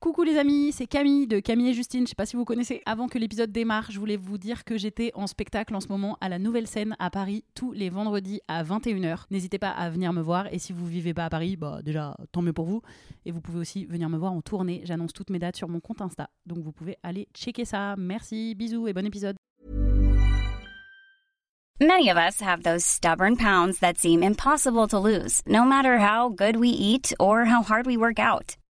Coucou les amis, c'est Camille de Camille et Justine. Je sais pas si vous connaissez. Avant que l'épisode démarre, je voulais vous dire que j'étais en spectacle en ce moment à la Nouvelle Scène à Paris tous les vendredis à 21h. N'hésitez pas à venir me voir et si vous vivez pas à Paris, bah déjà tant mieux pour vous. Et vous pouvez aussi venir me voir en tournée. J'annonce toutes mes dates sur mon compte Insta. Donc vous pouvez aller checker ça. Merci, bisous et bon épisode. Many of us have those stubborn pounds that seem impossible to lose, no matter how good we eat or how hard we work out.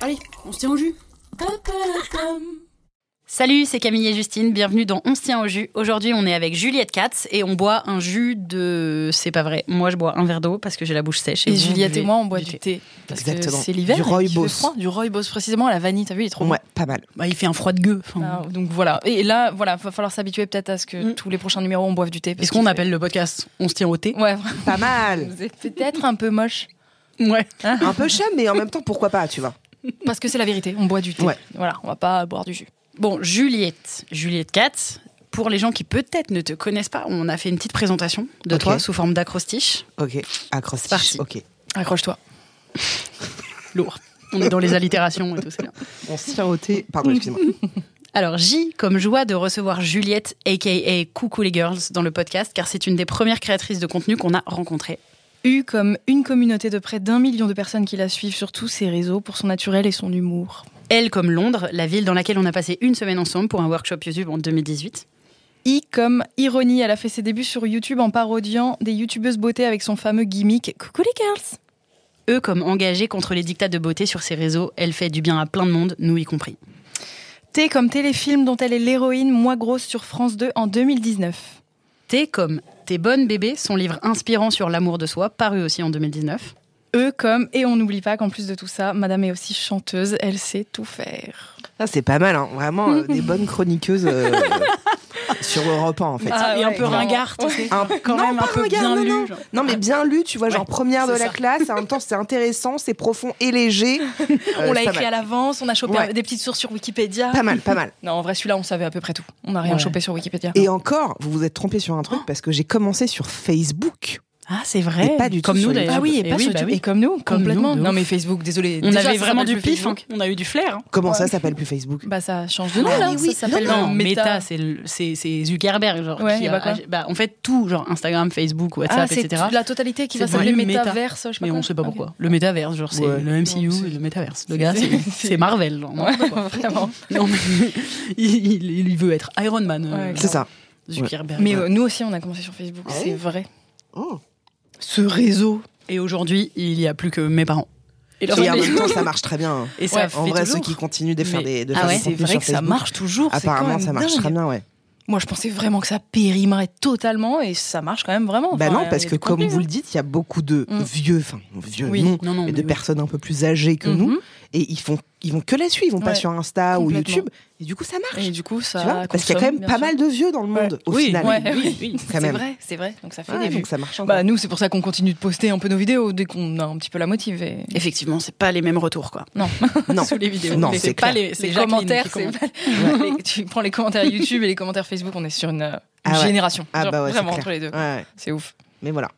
Allez, on se tient au jus. Salut, c'est Camille et Justine, bienvenue dans On se tient au jus. Aujourd'hui, on est avec Juliette Katz et on boit un jus de... C'est pas vrai, moi je bois un verre d'eau parce que j'ai la bouche sèche. Et Juliette et moi, on boit du thé. Parce Exactement. que c'est l'hiver. Du rooibos. Du rooibos, précisément, à la vanille. T'as vu, il est trop bon. Ouais, pas mal. Bah, il fait un froid de gueux. enfin. Ah, donc voilà. Et là, voilà, va falloir s'habituer peut-être à ce que Mm. tous les prochains numéros, on boive du thé. parce Est-ce qu'on fait- appelle le podcast On se tient au thé? Ouais. Pas mal. C'est peut-être un peu moche. Ouais. Un peu chum, mais en même temps, pourquoi pas, tu vois? Parce que c'est la vérité. On boit du thé. Ouais. Voilà, on va pas boire du jus. Bon, Juliette, Juliette Katz, pour les gens qui peut-être ne te connaissent pas, on a fait une petite présentation de toi sous forme d'acrostiche. Ok. C'est parti. Ok. Accroche-toi. Lourd. On est dans les allitérations et tout, c'est bien. On se tient au thé. Pardon, excuse-moi. Alors, J comme joie de recevoir Juliette, aka Coucou les Girls, dans le podcast, car c'est une des premières créatrices de contenu qu'on a rencontrées. U comme une communauté de près d'un million de personnes qui la suivent sur tous ses réseaux pour son naturel et son humour. Elle comme Londres, la ville dans laquelle on a passé une semaine ensemble pour un workshop YouTube en 2018. I comme ironie, elle a fait ses débuts sur YouTube en parodiant des youtubeuses beauté avec son fameux gimmick Coucou les girls. E comme engagée contre les dictats de beauté sur ses réseaux, elle fait du bien à plein de monde, nous y compris. T comme téléfilm dont elle est l'héroïne, moi grosse sur France 2 en 2019. T comme T'es bonne bébé, son livre inspirant sur l'amour de soi, paru aussi en 2019. E comme, et on n'oublie pas qu'en plus de tout ça, Madame est aussi chanteuse, elle sait tout faire. Ça, c'est pas mal, hein. Vraiment, euh, des bonnes chroniqueuses euh, sur Europe 1, en fait. Ah et un peu vraiment. ringard, tu sais. Un- Quand non, même un peu ringard, bien non, lu. non. genre. Non, mais bien lu, tu vois, genre première de la ça. classe. En même temps, c'est intéressant, c'est profond et léger. Euh, on l'a écrit à l'avance, on a chopé Ouais. des petites sources sur Wikipédia. Pas mal, pas mal. Non, en vrai, celui-là, on savait à peu près tout. On n'a rien Ouais. chopé sur Wikipédia. Et encore, vous vous êtes trompé sur un truc parce que j'ai commencé sur Facebook. Ah, c'est vrai. Et pas du tout Comme sur nous d'ailleurs. Ah oui, et Eh pas oui, sur bah oui. Et comme nous, Comme complètement. nous, non, mais Facebook, désolé. On Déjà, avait vraiment du pif, hein. On a eu du flair. hein. Comment ça s'appelle plus Facebook? Bah, ça change de nom, Ah, là. mais oui. Ça s'appelle Non, Meta, c'est le- c'est c'est Zuckerberg, genre. Ouais, qui a- bah quoi bah, en fait, tout, genre Instagram, Facebook, Ah, WhatsApp, c'est etc. la totalité qui va s'appeler. Metaverse, je sais pas Mais on sait pas pourquoi. Le métaverse, genre, c'est Ouais. le MCU et le métaverse. Le gars, c'est- Marvel. Vraiment. Non, mais il, veut être Iron Man. euh, Ouais, C'est ça. Zuckerberg. Mais euh, nous aussi, on a commencé sur Facebook, Ah c'est vrai. Oh. Ce réseau. Et aujourd'hui, il y a plus que mes parents. Et, leur Et en famille. même temps, ça marche très bien. hein. Et ça Ouais, En vrai, toujours. ceux qui continuent de faire Mais- des, de Ah ouais, des c'est vrai sur que ça marche toujours. Apparemment, ça marche dingue. très bien, ouais. Moi, je pensais vraiment que ça périmerait totalement et ça marche quand même vraiment. bah Enfin, non, parce que comme contenu, vous hein. le dites, il y a beaucoup de Mm. vieux, enfin vieux Oui. non, Non, non, mais mais de oui. personnes un peu plus âgées que nous, et ils font, ils vont que la suivre, ils vont pas sur Insta ou. YouTube, et du coup ça marche. Et du coup, ça. tu vois Parce qu'il y a quand même pas mal de vieux dans le Ouais. monde au Oui, final. Ouais, Oui, oui. C'est vrai, c'est vrai. Donc ça fait Ouais, des vues. donc ça marche encore. Bah nous, c'est pour ça qu'on continue de poster un peu nos vidéos dès qu'on a un petit peu la motive. Et... Effectivement, c'est pas les mêmes retours, quoi. Non, non, Sous les vidéos. Non, c'est pas les, commentaires, les- tu prends les commentaires YouTube et les commentaires Facebook, on est sur une, euh, une Ah ouais. génération. Ah Genre, bah vraiment entre les deux. C'est ouf. Mais voilà.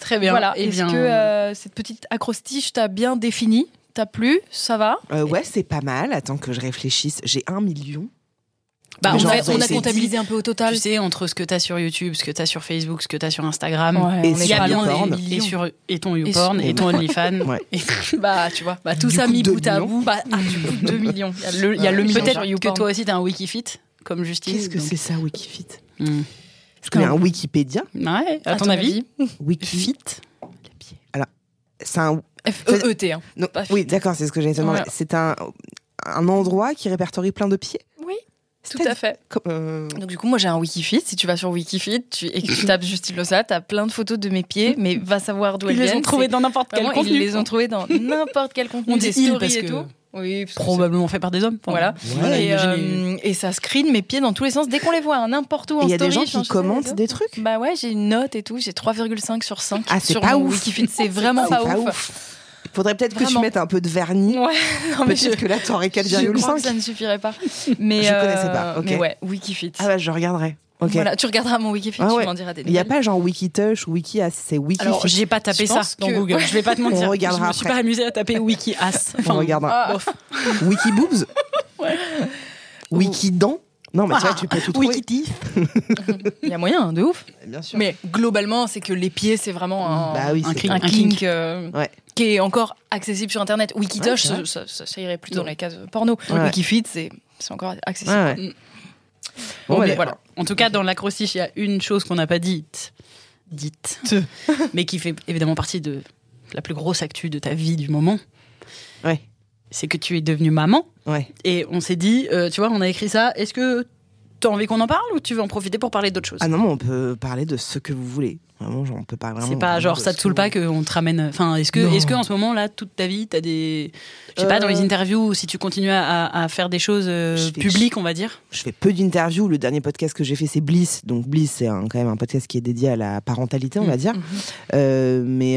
Très bien. Voilà. Eh Est-ce que euh, cette petite acrostiche t'a bien défini? T'as plu? Ça va? Euh, ouais, c'est pas mal. Attends que je réfléchisse. J'ai un million. bah, on, genre, a, c'est- on a c'est comptabilisé un peu au total. Tu sais, entre ce que t'as sur YouTube, ce que t'as sur Facebook, ce que t'as sur Instagram. Ouais, Et on est sur bien des et, millions. sur, et ton Et YouPorn, sur- et ton OnlyFans. Ouais. Et- Bah, tu vois. bah, tout Du ça coup, mis bout à millions. bout. Bah, ah, du coup, 2 millions. Il y a le, il y a le million sur Peut-être que toi aussi, t'as un Wikifit, comme Justine. Qu'est-ce que c'est ça, Wikifit? Hmm. Je connais un Wikipédia. Ouais, à, ton, avis, Wikifit. Fit C'est un. F-E-E-T. Hein. non, Pas fit. oui, d'accord, c'est ce que j'allais te demander. Voilà. C'est un, un endroit qui répertorie plein de pieds? Oui. Tout à fait. Comme, euh, Donc du coup, moi j'ai un Wikifit. Si tu vas sur Wikifit tu, et que tu tapes Justine Lossa, t'as plein de photos de mes pieds, mais va savoir d'où elles Ils les viennent. ont trouvés dans n'importe quel contenu. Ils les ont trouvés dans n'importe quel contenu, On dit des stories parce et que tout. Oui, Probablement fait par des hommes. Enfin, Voilà. Et, euh, et ça screen mes pieds dans tous les sens dès qu'on les voit, hein, n'importe où en Il y a des gens qui commentent des trucs? Bah ouais, j'ai une note et tout, j'ai 3,5 sur 5 Ah, c'est sur pas ouf. Wikifit, c'est vraiment C'est pas, ouf. Faudrait peut-être que tu mettes un peu de vernis. Ouais, non mais je, que là, t'aurais je crois que 4,5. ça ne suffirait pas. Mais, Je connaissais pas, ok. Mais ouais, Wikifit. Ah bah, je regarderai. Voilà, tu regarderas mon Wikifit, Ah tu ouais. m'en diras des Il n'y a pas genre Wikitush ou Wikias, c'est Wiki. Alors, j'ai pas tapé Je ça dans que- Google. Je vais pas te mentir. On regardera Je me suis après. pas amusée à taper wiki as. On regardera. Ah. bof. Wikiboobs Wikident Non, mais tu vois, tu peux tout trouver. Wikiti. Il y a moyen, hein, de ouf. Bien sûr. Mais globalement, c'est que les pieds, c'est vraiment un, Bah oui, un kink, euh, Ouais. qui est encore accessible sur Internet. Ouais, Wikitosh, c'est ça, irait plutôt dans les cases porno. Ouais. Wikifit, c'est c'est encore accessible. Ouais, ouais. Bon, Bon, mais d'accord. voilà. En tout cas, dans l'acrostiche, il y a une chose qu'on n'a pas dite, dite, mais qui fait évidemment partie de la plus grosse actu de ta vie du moment. Ouais. C'est que tu es devenue maman. Ouais. Et on s'est dit, euh, tu vois, on a écrit ça. Est-ce que tu as envie qu'on en parle ou tu veux en profiter pour parler d'autre chose Ah non, mais on peut parler de ce que vous voulez. Vraiment, genre, on peut pas vraiment. C'est pas genre ça te saoule pas qu'on te ramène. Enfin, est-ce que, est-ce que en ce moment là, toute ta vie, t'as des, je sais pas, dans les Euh. interviews, si tu continues à, à faire des choses euh, fais- publiques, on va dire? Je fais peu d'interviews. Le dernier podcast que j'ai fait, c'est Bliss. Donc, Bliss, c'est quand même un podcast qui est dédié à la parentalité, on va dire. Euh, mais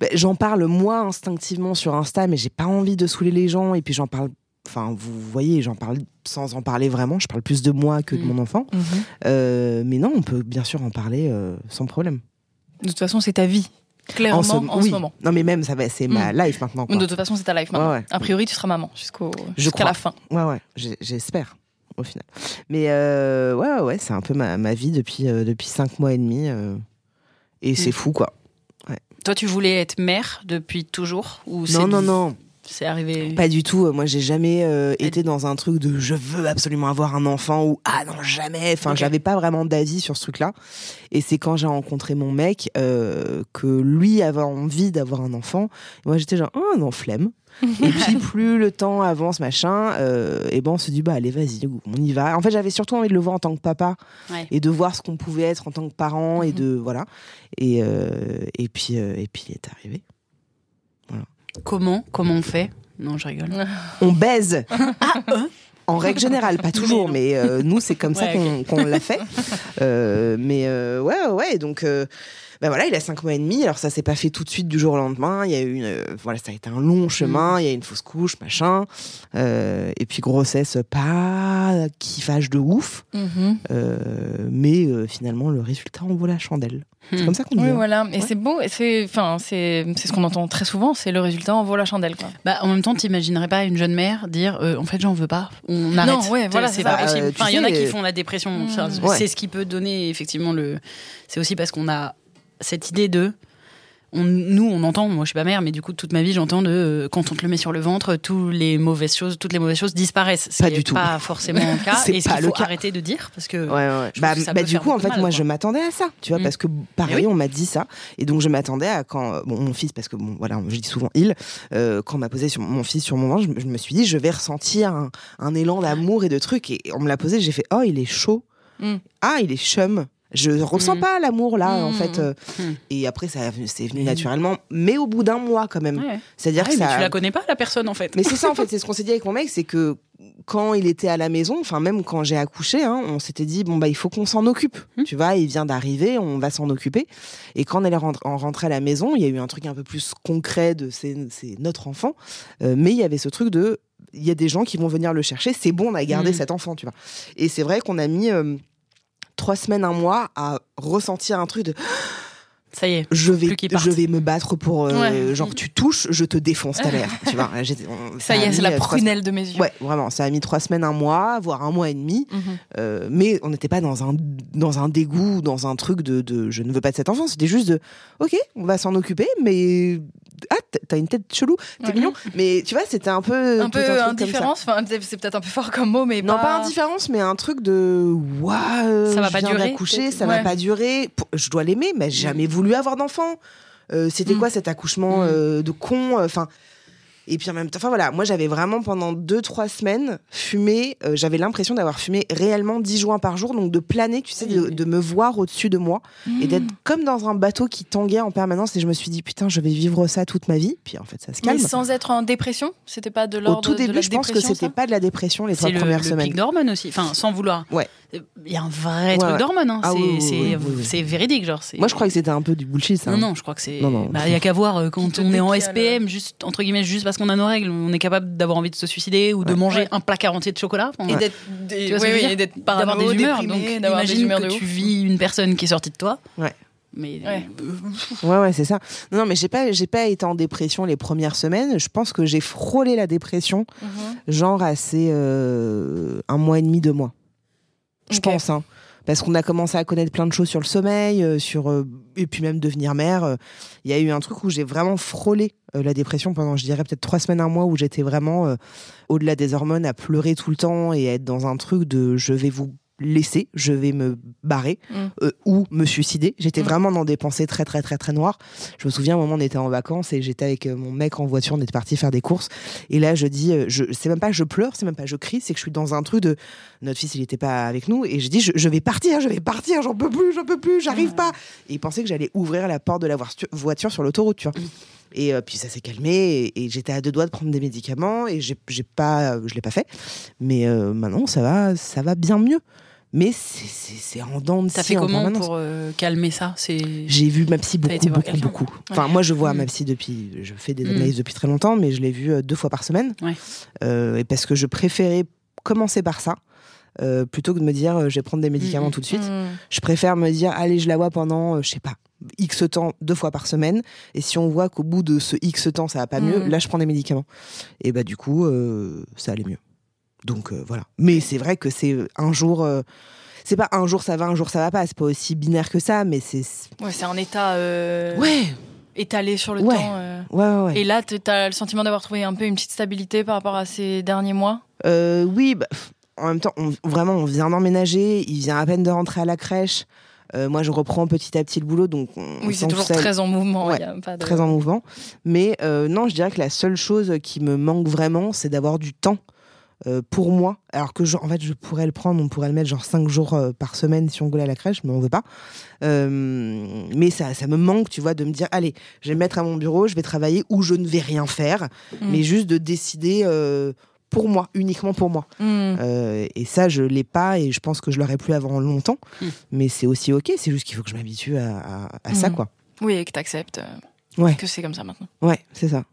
ben, j'en parle moi instinctivement sur Insta, mais j'ai pas envie de saouler les gens. Et puis j'en parle. Enfin, vous voyez, j'en parle sans en parler vraiment. Je parle plus de moi que de Mm. mon enfant. Euh, mais non, on peut bien sûr en parler euh, sans problème. De toute façon, c'est ta vie. Clairement, en, ce, oui. ce moment. Non, mais même, ça va, c'est ma life maintenant. quoi. De toute façon, c'est ta life maintenant. Ouais, ouais. A priori, tu seras maman jusqu'au jusqu'à la fin. Ouais, ouais, j'espère, au final. Mais euh, ouais, ouais, c'est un peu ma, ma vie depuis, euh, depuis cinq mois et demi. et c'est Mm. fou, quoi. Toi, tu voulais être mère depuis toujours ou Non, non, non, C'est arrivé. pas du tout. Moi, j'ai jamais euh, été dans un truc de je veux absolument avoir un enfant ou ah non, jamais. Enfin, Ok. j'avais pas vraiment d'avis sur ce truc-là. Et c'est quand j'ai rencontré mon mec euh, que lui avait envie d'avoir un enfant. Et moi, j'étais genre, ah non, flemme. et puis plus le temps avance, machin, euh, et ben on se dit bah allez vas-y, on y va. En fait, j'avais surtout envie de le voir en tant que papa Ouais. et de voir ce qu'on pouvait être en tant que parent et de voilà. Et et puis et puis il est arrivé. Comment Comment on fait Non, je rigole. On baise. En règle générale, pas toujours, mais euh, nous c'est comme ça qu'on l'a fait. Euh, mais euh, ouais, ouais, donc euh, ben voilà, il a cinq mois et demi. Alors ça s'est pas fait tout de suite du jour au lendemain. Il y a eu une, euh, voilà, ça a été un long chemin. Il y a eu une fausse couche, machin. Euh, et puis grossesse pas qui fâche de ouf. Euh, mais euh, finalement, le résultat en vaut la chandelle. C'est Hmm. comme ça qu'on dit. Oui, hein. voilà. Et c'est beau. Et c'est, enfin, c'est, c'est ce qu'on entend très souvent. C'est le résultat en vaut la chandelle, quoi. Bah, en même temps, t'imaginerais pas une jeune mère dire euh, en fait, j'en veux pas, on arrête. ouais, voilà, c'est pas possible. Enfin, il y en a qui font la dépression. Mm. Enfin, Ouais. C'est ce qui peut donner effectivement le. C'est aussi parce qu'on a cette idée de. On, nous, on entend, moi je suis pas mère, mais du coup, toute ma vie, j'entends de euh, quand on te le met sur le ventre, tous les mauvaises choses, toutes les mauvaises choses disparaissent. Pas C'est du tout. pas forcément le cas. C'est et ce pas qu'il le faut cas. arrêter de dire parce que. Ouais, ouais. Je Bah, que ça bah, peut du coup, en fait, mal, moi, quoi. je m'attendais à ça, tu vois, Mm. parce que pareil, oui. on m'a dit ça, et donc je m'attendais à quand bon, mon fils, parce que bon, voilà, je dis souvent il, euh, quand on m'a posé sur mon fils sur mon ventre, je, me- je me suis dit, je vais ressentir un, un élan d'amour et de trucs, et on me l'a posé, j'ai fait, oh, il est chaud, Mm. ah, il est chum. Je ressens Mm. pas l'amour là, en Mm. fait. euh, Mm. Et après, ça c'est venu naturellement, mais au bout d'un mois quand même. Ouais. C'est-à-dire Ah que mais ça. tu la connais pas la personne en fait. Mais c'est ça en fait, c'est ce qu'on s'est dit avec mon mec, c'est que quand il était à la maison, enfin même quand j'ai accouché, hein, on s'était dit bon bah il faut qu'on s'en occupe. Hmm. Tu vois, il vient d'arriver, on va s'en occuper. Et quand on est rentré, en rentré à la maison, il y a eu un truc un peu plus concret de c'est c'est notre enfant, Euh, mais il y avait ce truc de il y a des gens qui vont venir le chercher, c'est bon, on a gardé Hmm. cet enfant, tu vois. Et c'est vrai qu'on a mis euh, trois semaines, un mois à ressentir un truc de Ça y est. je vais, je vais me battre pour euh, Ouais. genre tu touches, je te défonce ta mère, tu vois. J'étais- on- Ça y est, c'est la euh, prunelle de mes yeux. Ouais, vraiment, ça a mis trois semaines, un mois, voire un mois et demi. Mhm. Euh, mais on n'était pas dans un, dans un dégoût, dans un truc de, de je ne veux pas de cet enfant. C'était juste de ok, on va s'en occuper, mais ah, t'as une tête chelou, t'es Ouais. mignon. Mais tu vois, c'était un peu. Un peu ça. indifférence. Enfin, c'est peut-être un peu fort comme mot, mais Non, pas indifférence, mais un truc de waouh, Ça va pas durer, ça Ouais. va pas durer. Je dois l'aimer, mais j'ai jamais voulu avoir d'enfant. Euh, C'était Mm. quoi cet accouchement Mm. euh, de con Enfin, Et puis en même temps, enfin voilà, moi j'avais vraiment pendant deux trois semaines fumé. euh, j'avais l'impression d'avoir fumé réellement 10 joints par jour, donc de planer, tu sais, de, me voir au-dessus de moi et d'être comme dans un bateau qui tanguait en permanence. Et je me suis dit putain, je vais vivre ça toute ma vie. Puis en fait, ça se calme. Mais sans être en dépression? C'était pas de Au l'ordre tout de début, la je pense que c'était pas de la dépression les C'est trois le, premières le semaines. pic d'hormones aussi. Enfin, sans vouloir. Ouais. Il y a un vrai Ouais, truc ouais. d'hormones. hein. Ah c'est oui, oui, c'est- oui, oui, oui. c'est véridique, genre. Moi, je crois que c'était un peu du bullshit. Ça. Non, non, je crois que c'est. Bah, Il y a qu'à voir euh, quand on est en. SPM, juste entre guillemets, juste parce qu'on a nos règles, on est capable d'avoir envie de se suicider ou de Ouais. manger Ouais. un placard entier de chocolat. Enfin, Et d'être veux oui, d'être d'avoir des humeurs. déprimé, Donc, d'avoir des imagine humeurs que de tu vis une personne qui est sortie de toi. Ouais. Mais Ouais. euh, Ouais, ouais, c'est ça. Non, non, mais j'ai pas, j'ai pas été en dépression les premières semaines. Je pense que j'ai frôlé la dépression, Mhm. genre à ces euh, un mois et demi, deux mois. Je pense, hein. Parce qu'on a commencé à connaître plein de choses sur le sommeil, euh, sur euh, et puis même devenir mère. euh, Il y a eu un truc où j'ai vraiment frôlé euh, la dépression pendant, je dirais peut-être trois semaines, un mois, où j'étais vraiment euh, au-delà des hormones, à pleurer tout le temps et à être dans un truc de je vais vous laisser, je vais me barrer Mm. euh, ou me suicider. J'étais Mm. vraiment dans des pensées très très très très noires. Je me souviens, un moment, on était en vacances et j'étais avec euh, mon mec en voiture, on était parti faire des courses. Et là, je dis, euh, je, c'est même pas que je pleure, c'est même pas que je crie, c'est que je suis dans un truc de. Notre fils, il était pas avec nous. Et je dis, je, je vais partir, je vais partir, j'en peux plus, j'en peux plus, j'arrive pas. Et il pensait que j'allais ouvrir la porte de la voiture- sur l'autoroute, tu vois. Et euh, puis ça s'est calmé et, et j'étais à deux doigts de prendre des médicaments et j'ai j'ai pas, je l'ai pas fait. Mais maintenant, ça va, ça va bien mieux. Mais c'est- en dents de t'as fait en comment pour euh, calmer ça? J'ai vu ma psy beaucoup, beaucoup, beaucoup. Enfin, moi, je vois Mm. ma psy depuis. Je fais des Mm. analyses depuis très longtemps, mais je l'ai vue euh, deux fois par semaine. Ouais. Euh, et parce que je préférais commencer par ça. euh, plutôt que de me dire euh, je vais prendre des médicaments Mm, tout de suite, je préfère me dire allez je la vois pendant euh, je sais pas X temps deux fois par semaine et si on voit qu'au bout de ce X temps ça va pas mieux là je prends des médicaments et bah du coup ça allait mieux donc euh, voilà mais c'est vrai que c'est un jour euh, c'est pas un jour ça va un jour ça va pas c'est pas aussi binaire que ça mais c'est Ouais, c'est un état euh, ouais étalé sur le Ouais. temps. euh. ouais ouais, ouais. Et là, tu as le sentiment d'avoir trouvé un peu une petite stabilité par rapport à ces derniers mois? Euh, oui, bah, en même temps, on- vraiment, on vient d'emménager, il vient à peine de rentrer à la crèche. Euh, moi, je reprends petit à petit le boulot, donc on Oui, c'est toujours ça- très en mouvement. Y a pas de... très en mouvement. Mais euh, non, je dirais que la seule chose qui me manque vraiment, c'est d'avoir du temps euh, pour moi. Alors que, genre, en fait, je pourrais le prendre, on pourrait le mettre genre 5 jours euh, par semaine si on voulait à la crèche, mais on veut pas. Euh, mais ça, ça me manque, tu vois, de me dire, allez, je vais me mettre à mon bureau, je vais travailler ou je ne vais rien faire, Mm. mais juste de décider pour moi, uniquement pour moi. Euh, et ça, je l'ai pas et je pense que je l'aurai plus avant longtemps. Mm. Mais c'est aussi ok, c'est juste qu'il faut que je m'habitue à, à- à ça, Mm. quoi. Oui, et que tu acceptes Ouais. que c'est comme ça maintenant. Ouais, c'est ça.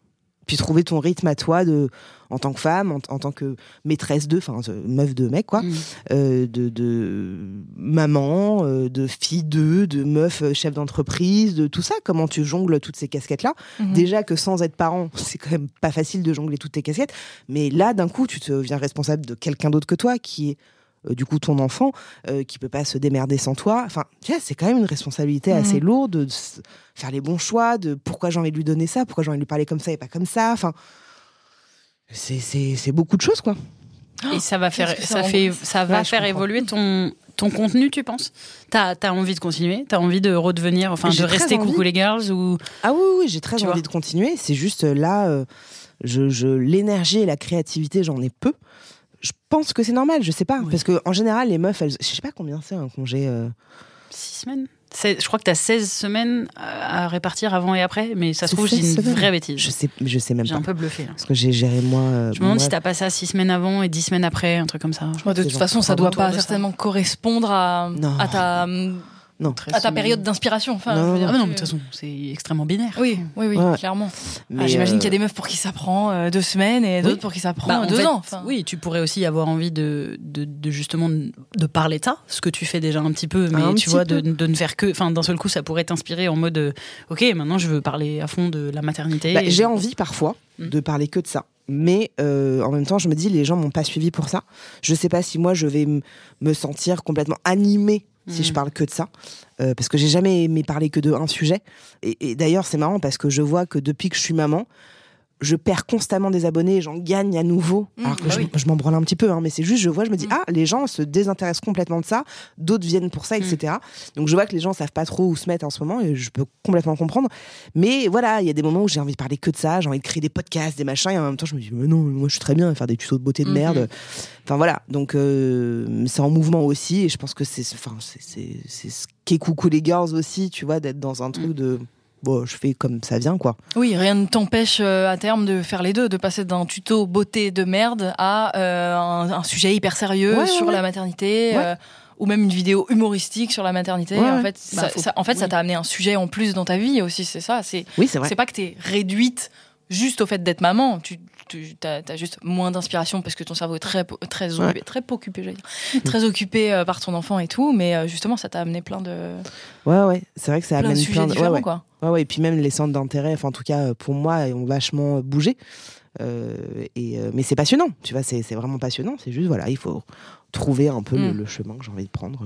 Puis trouver ton rythme à toi de, en tant que femme, en, en tant que maîtresse de, enfin, euh, meuf de mec, quoi, Mm. euh, de, de maman, euh, de fille de, de meuf chef d'entreprise, de tout ça. Comment tu jongles toutes ces casquettes-là Mhm. Déjà que sans être parent, c'est quand même pas facile de jongler toutes tes casquettes. Mais là, d'un coup, tu te deviens responsable de quelqu'un d'autre que toi, qui est du coup ton enfant, euh, qui peut pas se démerder sans toi. Enfin, c'est quand même une responsabilité Mhm. assez lourde de faire les bons choix, de pourquoi j'ai envie de lui donner ça, pourquoi j'ai envie de lui parler comme ça et pas comme ça. Enfin, c'est- beaucoup de choses, quoi. Et ça va faire, ça ça fait, ça va Ouais, faire évoluer ton ton contenu, tu penses? T'as as envie de continuer? T'as envie de redevenir, enfin, de rester envie. coucou les girls ou Ah oui, oui, j'ai très Tu envie de continuer. C'est juste euh, là, euh, je, je- l'énergie et la créativité, j'en ai peu. Je pense que c'est normal, je sais pas. Oui. Parce que en général, les meufs, elles, je sais pas combien c'est un congé. euh, six semaines Je crois que t'as 16 semaines à à répartir avant et après, mais ça se trouve, j'ai 16 une semaines vraie bêtise. Je sais, je sais même J'ai pas. un peu bluffé. là. Parce que j'ai géré moi. euh, Je me demande moi- si t'as pas ça 6 semaines avant et 10 semaines après, un truc comme ça. Moi, de toute façon, ça doit pas ça. certainement correspondre à, Non. à ta, Non. à ta période d'inspiration. Enfin, Non, je veux non, dire, Ah mais non, mais de toute façon, c'est extrêmement binaire. Oui, oui, oui, Ouais. clairement. Ah, J'imagine euh, qu'il y a des meufs pour qui ça prend euh, deux semaines et d'autres Oui. pour qui ça prend Bah, euh, en deux fait, ans. Enfin, Oui, tu pourrais aussi avoir envie de, de, de justement de parler de ça, ce que tu fais déjà un petit peu, mais Un tu vois, de, de ne faire que. Enfin, d'un seul coup, ça pourrait t'inspirer en mode euh, Ok, maintenant je veux parler à fond de la maternité. bah, Et- j'ai envie parfois Mm. de parler que de ça. Mais euh, en même temps, je me dis, les gens m'ont pas suivi pour ça. Je sais pas si moi, je vais me sentir complètement animée si je parle que de ça. Euh, parce que j'ai jamais aimé parler que de un sujet. Et, et d'ailleurs, c'est marrant parce que je vois que depuis que je suis maman, je perds constamment des abonnés, j'en gagne à nouveau. Mmh, alors que bah je, oui. je m'en branle un petit peu, hein, mais c'est juste, je vois, je me dis, Mmh. ah, les gens se désintéressent complètement de ça, d'autres viennent pour ça, etc. Donc je vois que les gens savent pas trop où se mettre en ce moment, et je peux complètement comprendre. Mais voilà, il y a des moments où j'ai envie de parler que de ça, j'ai envie de créer des podcasts, des machins, et en même temps, je me dis, mais non, moi je suis très bien à faire des tutos de beauté de merde. Enfin voilà, donc euh, c'est en mouvement aussi, et je pense que c'est enfin, c'est- c'est c'est ce qu'est Coucou les Girls aussi, tu vois, d'être dans un truc de. Bon, je fais comme ça vient, quoi. Oui, rien ne t'empêche euh, à terme de faire les deux, de passer d'un tuto beauté de merde à euh, un, un sujet hyper sérieux Ouais, sur ouais. la maternité. Ouais. euh, ou même une vidéo humoristique sur la maternité. En fait, Bah, ça, faut- ça- en fait, ça t'a amené un sujet en plus dans ta vie aussi, c'est ça. C'est Oui, c'est vrai. c'est pas que t'es réduite juste au fait d'être maman. Tu, tu as, juste moins d'inspiration parce que ton cerveau est très très occupé, très occupé, j'allais dire, très occupé euh, par ton enfant et tout. Mais euh, justement, ça t'a amené plein de Ouais, ouais, c'est vrai que ça plein de amène sujets plein de. Ouais, différents, ouais. quoi. Ouais, ouais, et puis même les centres d'intérêt, enfin en tout cas euh, pour moi, ont vachement bougé. Euh, et, euh, mais c'est passionnant, tu vois, c'est vraiment passionnant. C'est juste, voilà, il faut trouver un peu le, Mm. le chemin que j'ai envie de prendre.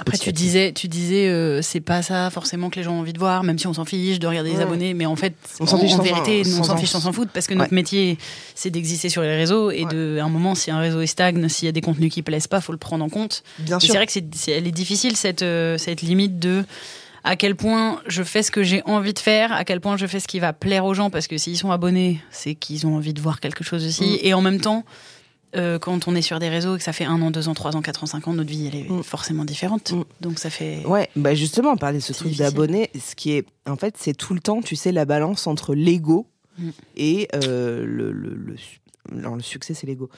Après, tu disais, tu disais, euh, c'est pas ça forcément que les gens ont envie de voir, même si on s'en fiche de regarder les abonnés, mais en fait, On en sans- vérité, nous, on s'en en- fiche sans s'en foutre parce que Ouais. notre métier, c'est d'exister sur les réseaux et Ouais. de, à un moment, si un réseau est stagne, s'il y a des contenus qui plaisent pas, faut le prendre en compte. Bien Et sûr. C'est vrai que c'est, c'est- elle est difficile cette, euh, cette limite de à quel point je fais ce que j'ai envie de faire, à quel point je fais ce qui va plaire aux gens, parce que s'ils sont abonnés, c'est qu'ils ont envie de voir quelque chose aussi. Mm. Et en même temps, euh, quand on est sur des réseaux et que ça fait un an, deux ans, trois ans, quatre ans, cinq ans, notre vie, elle est Mm. forcément différente. Mm. Donc ça fait... Ouais, bah justement, parler de ce truc d'abonnés, ce qui est, en fait, c'est tout le temps, tu sais, la balance entre l'ego et euh, le, le, le, alors, le succès, c'est l'ego.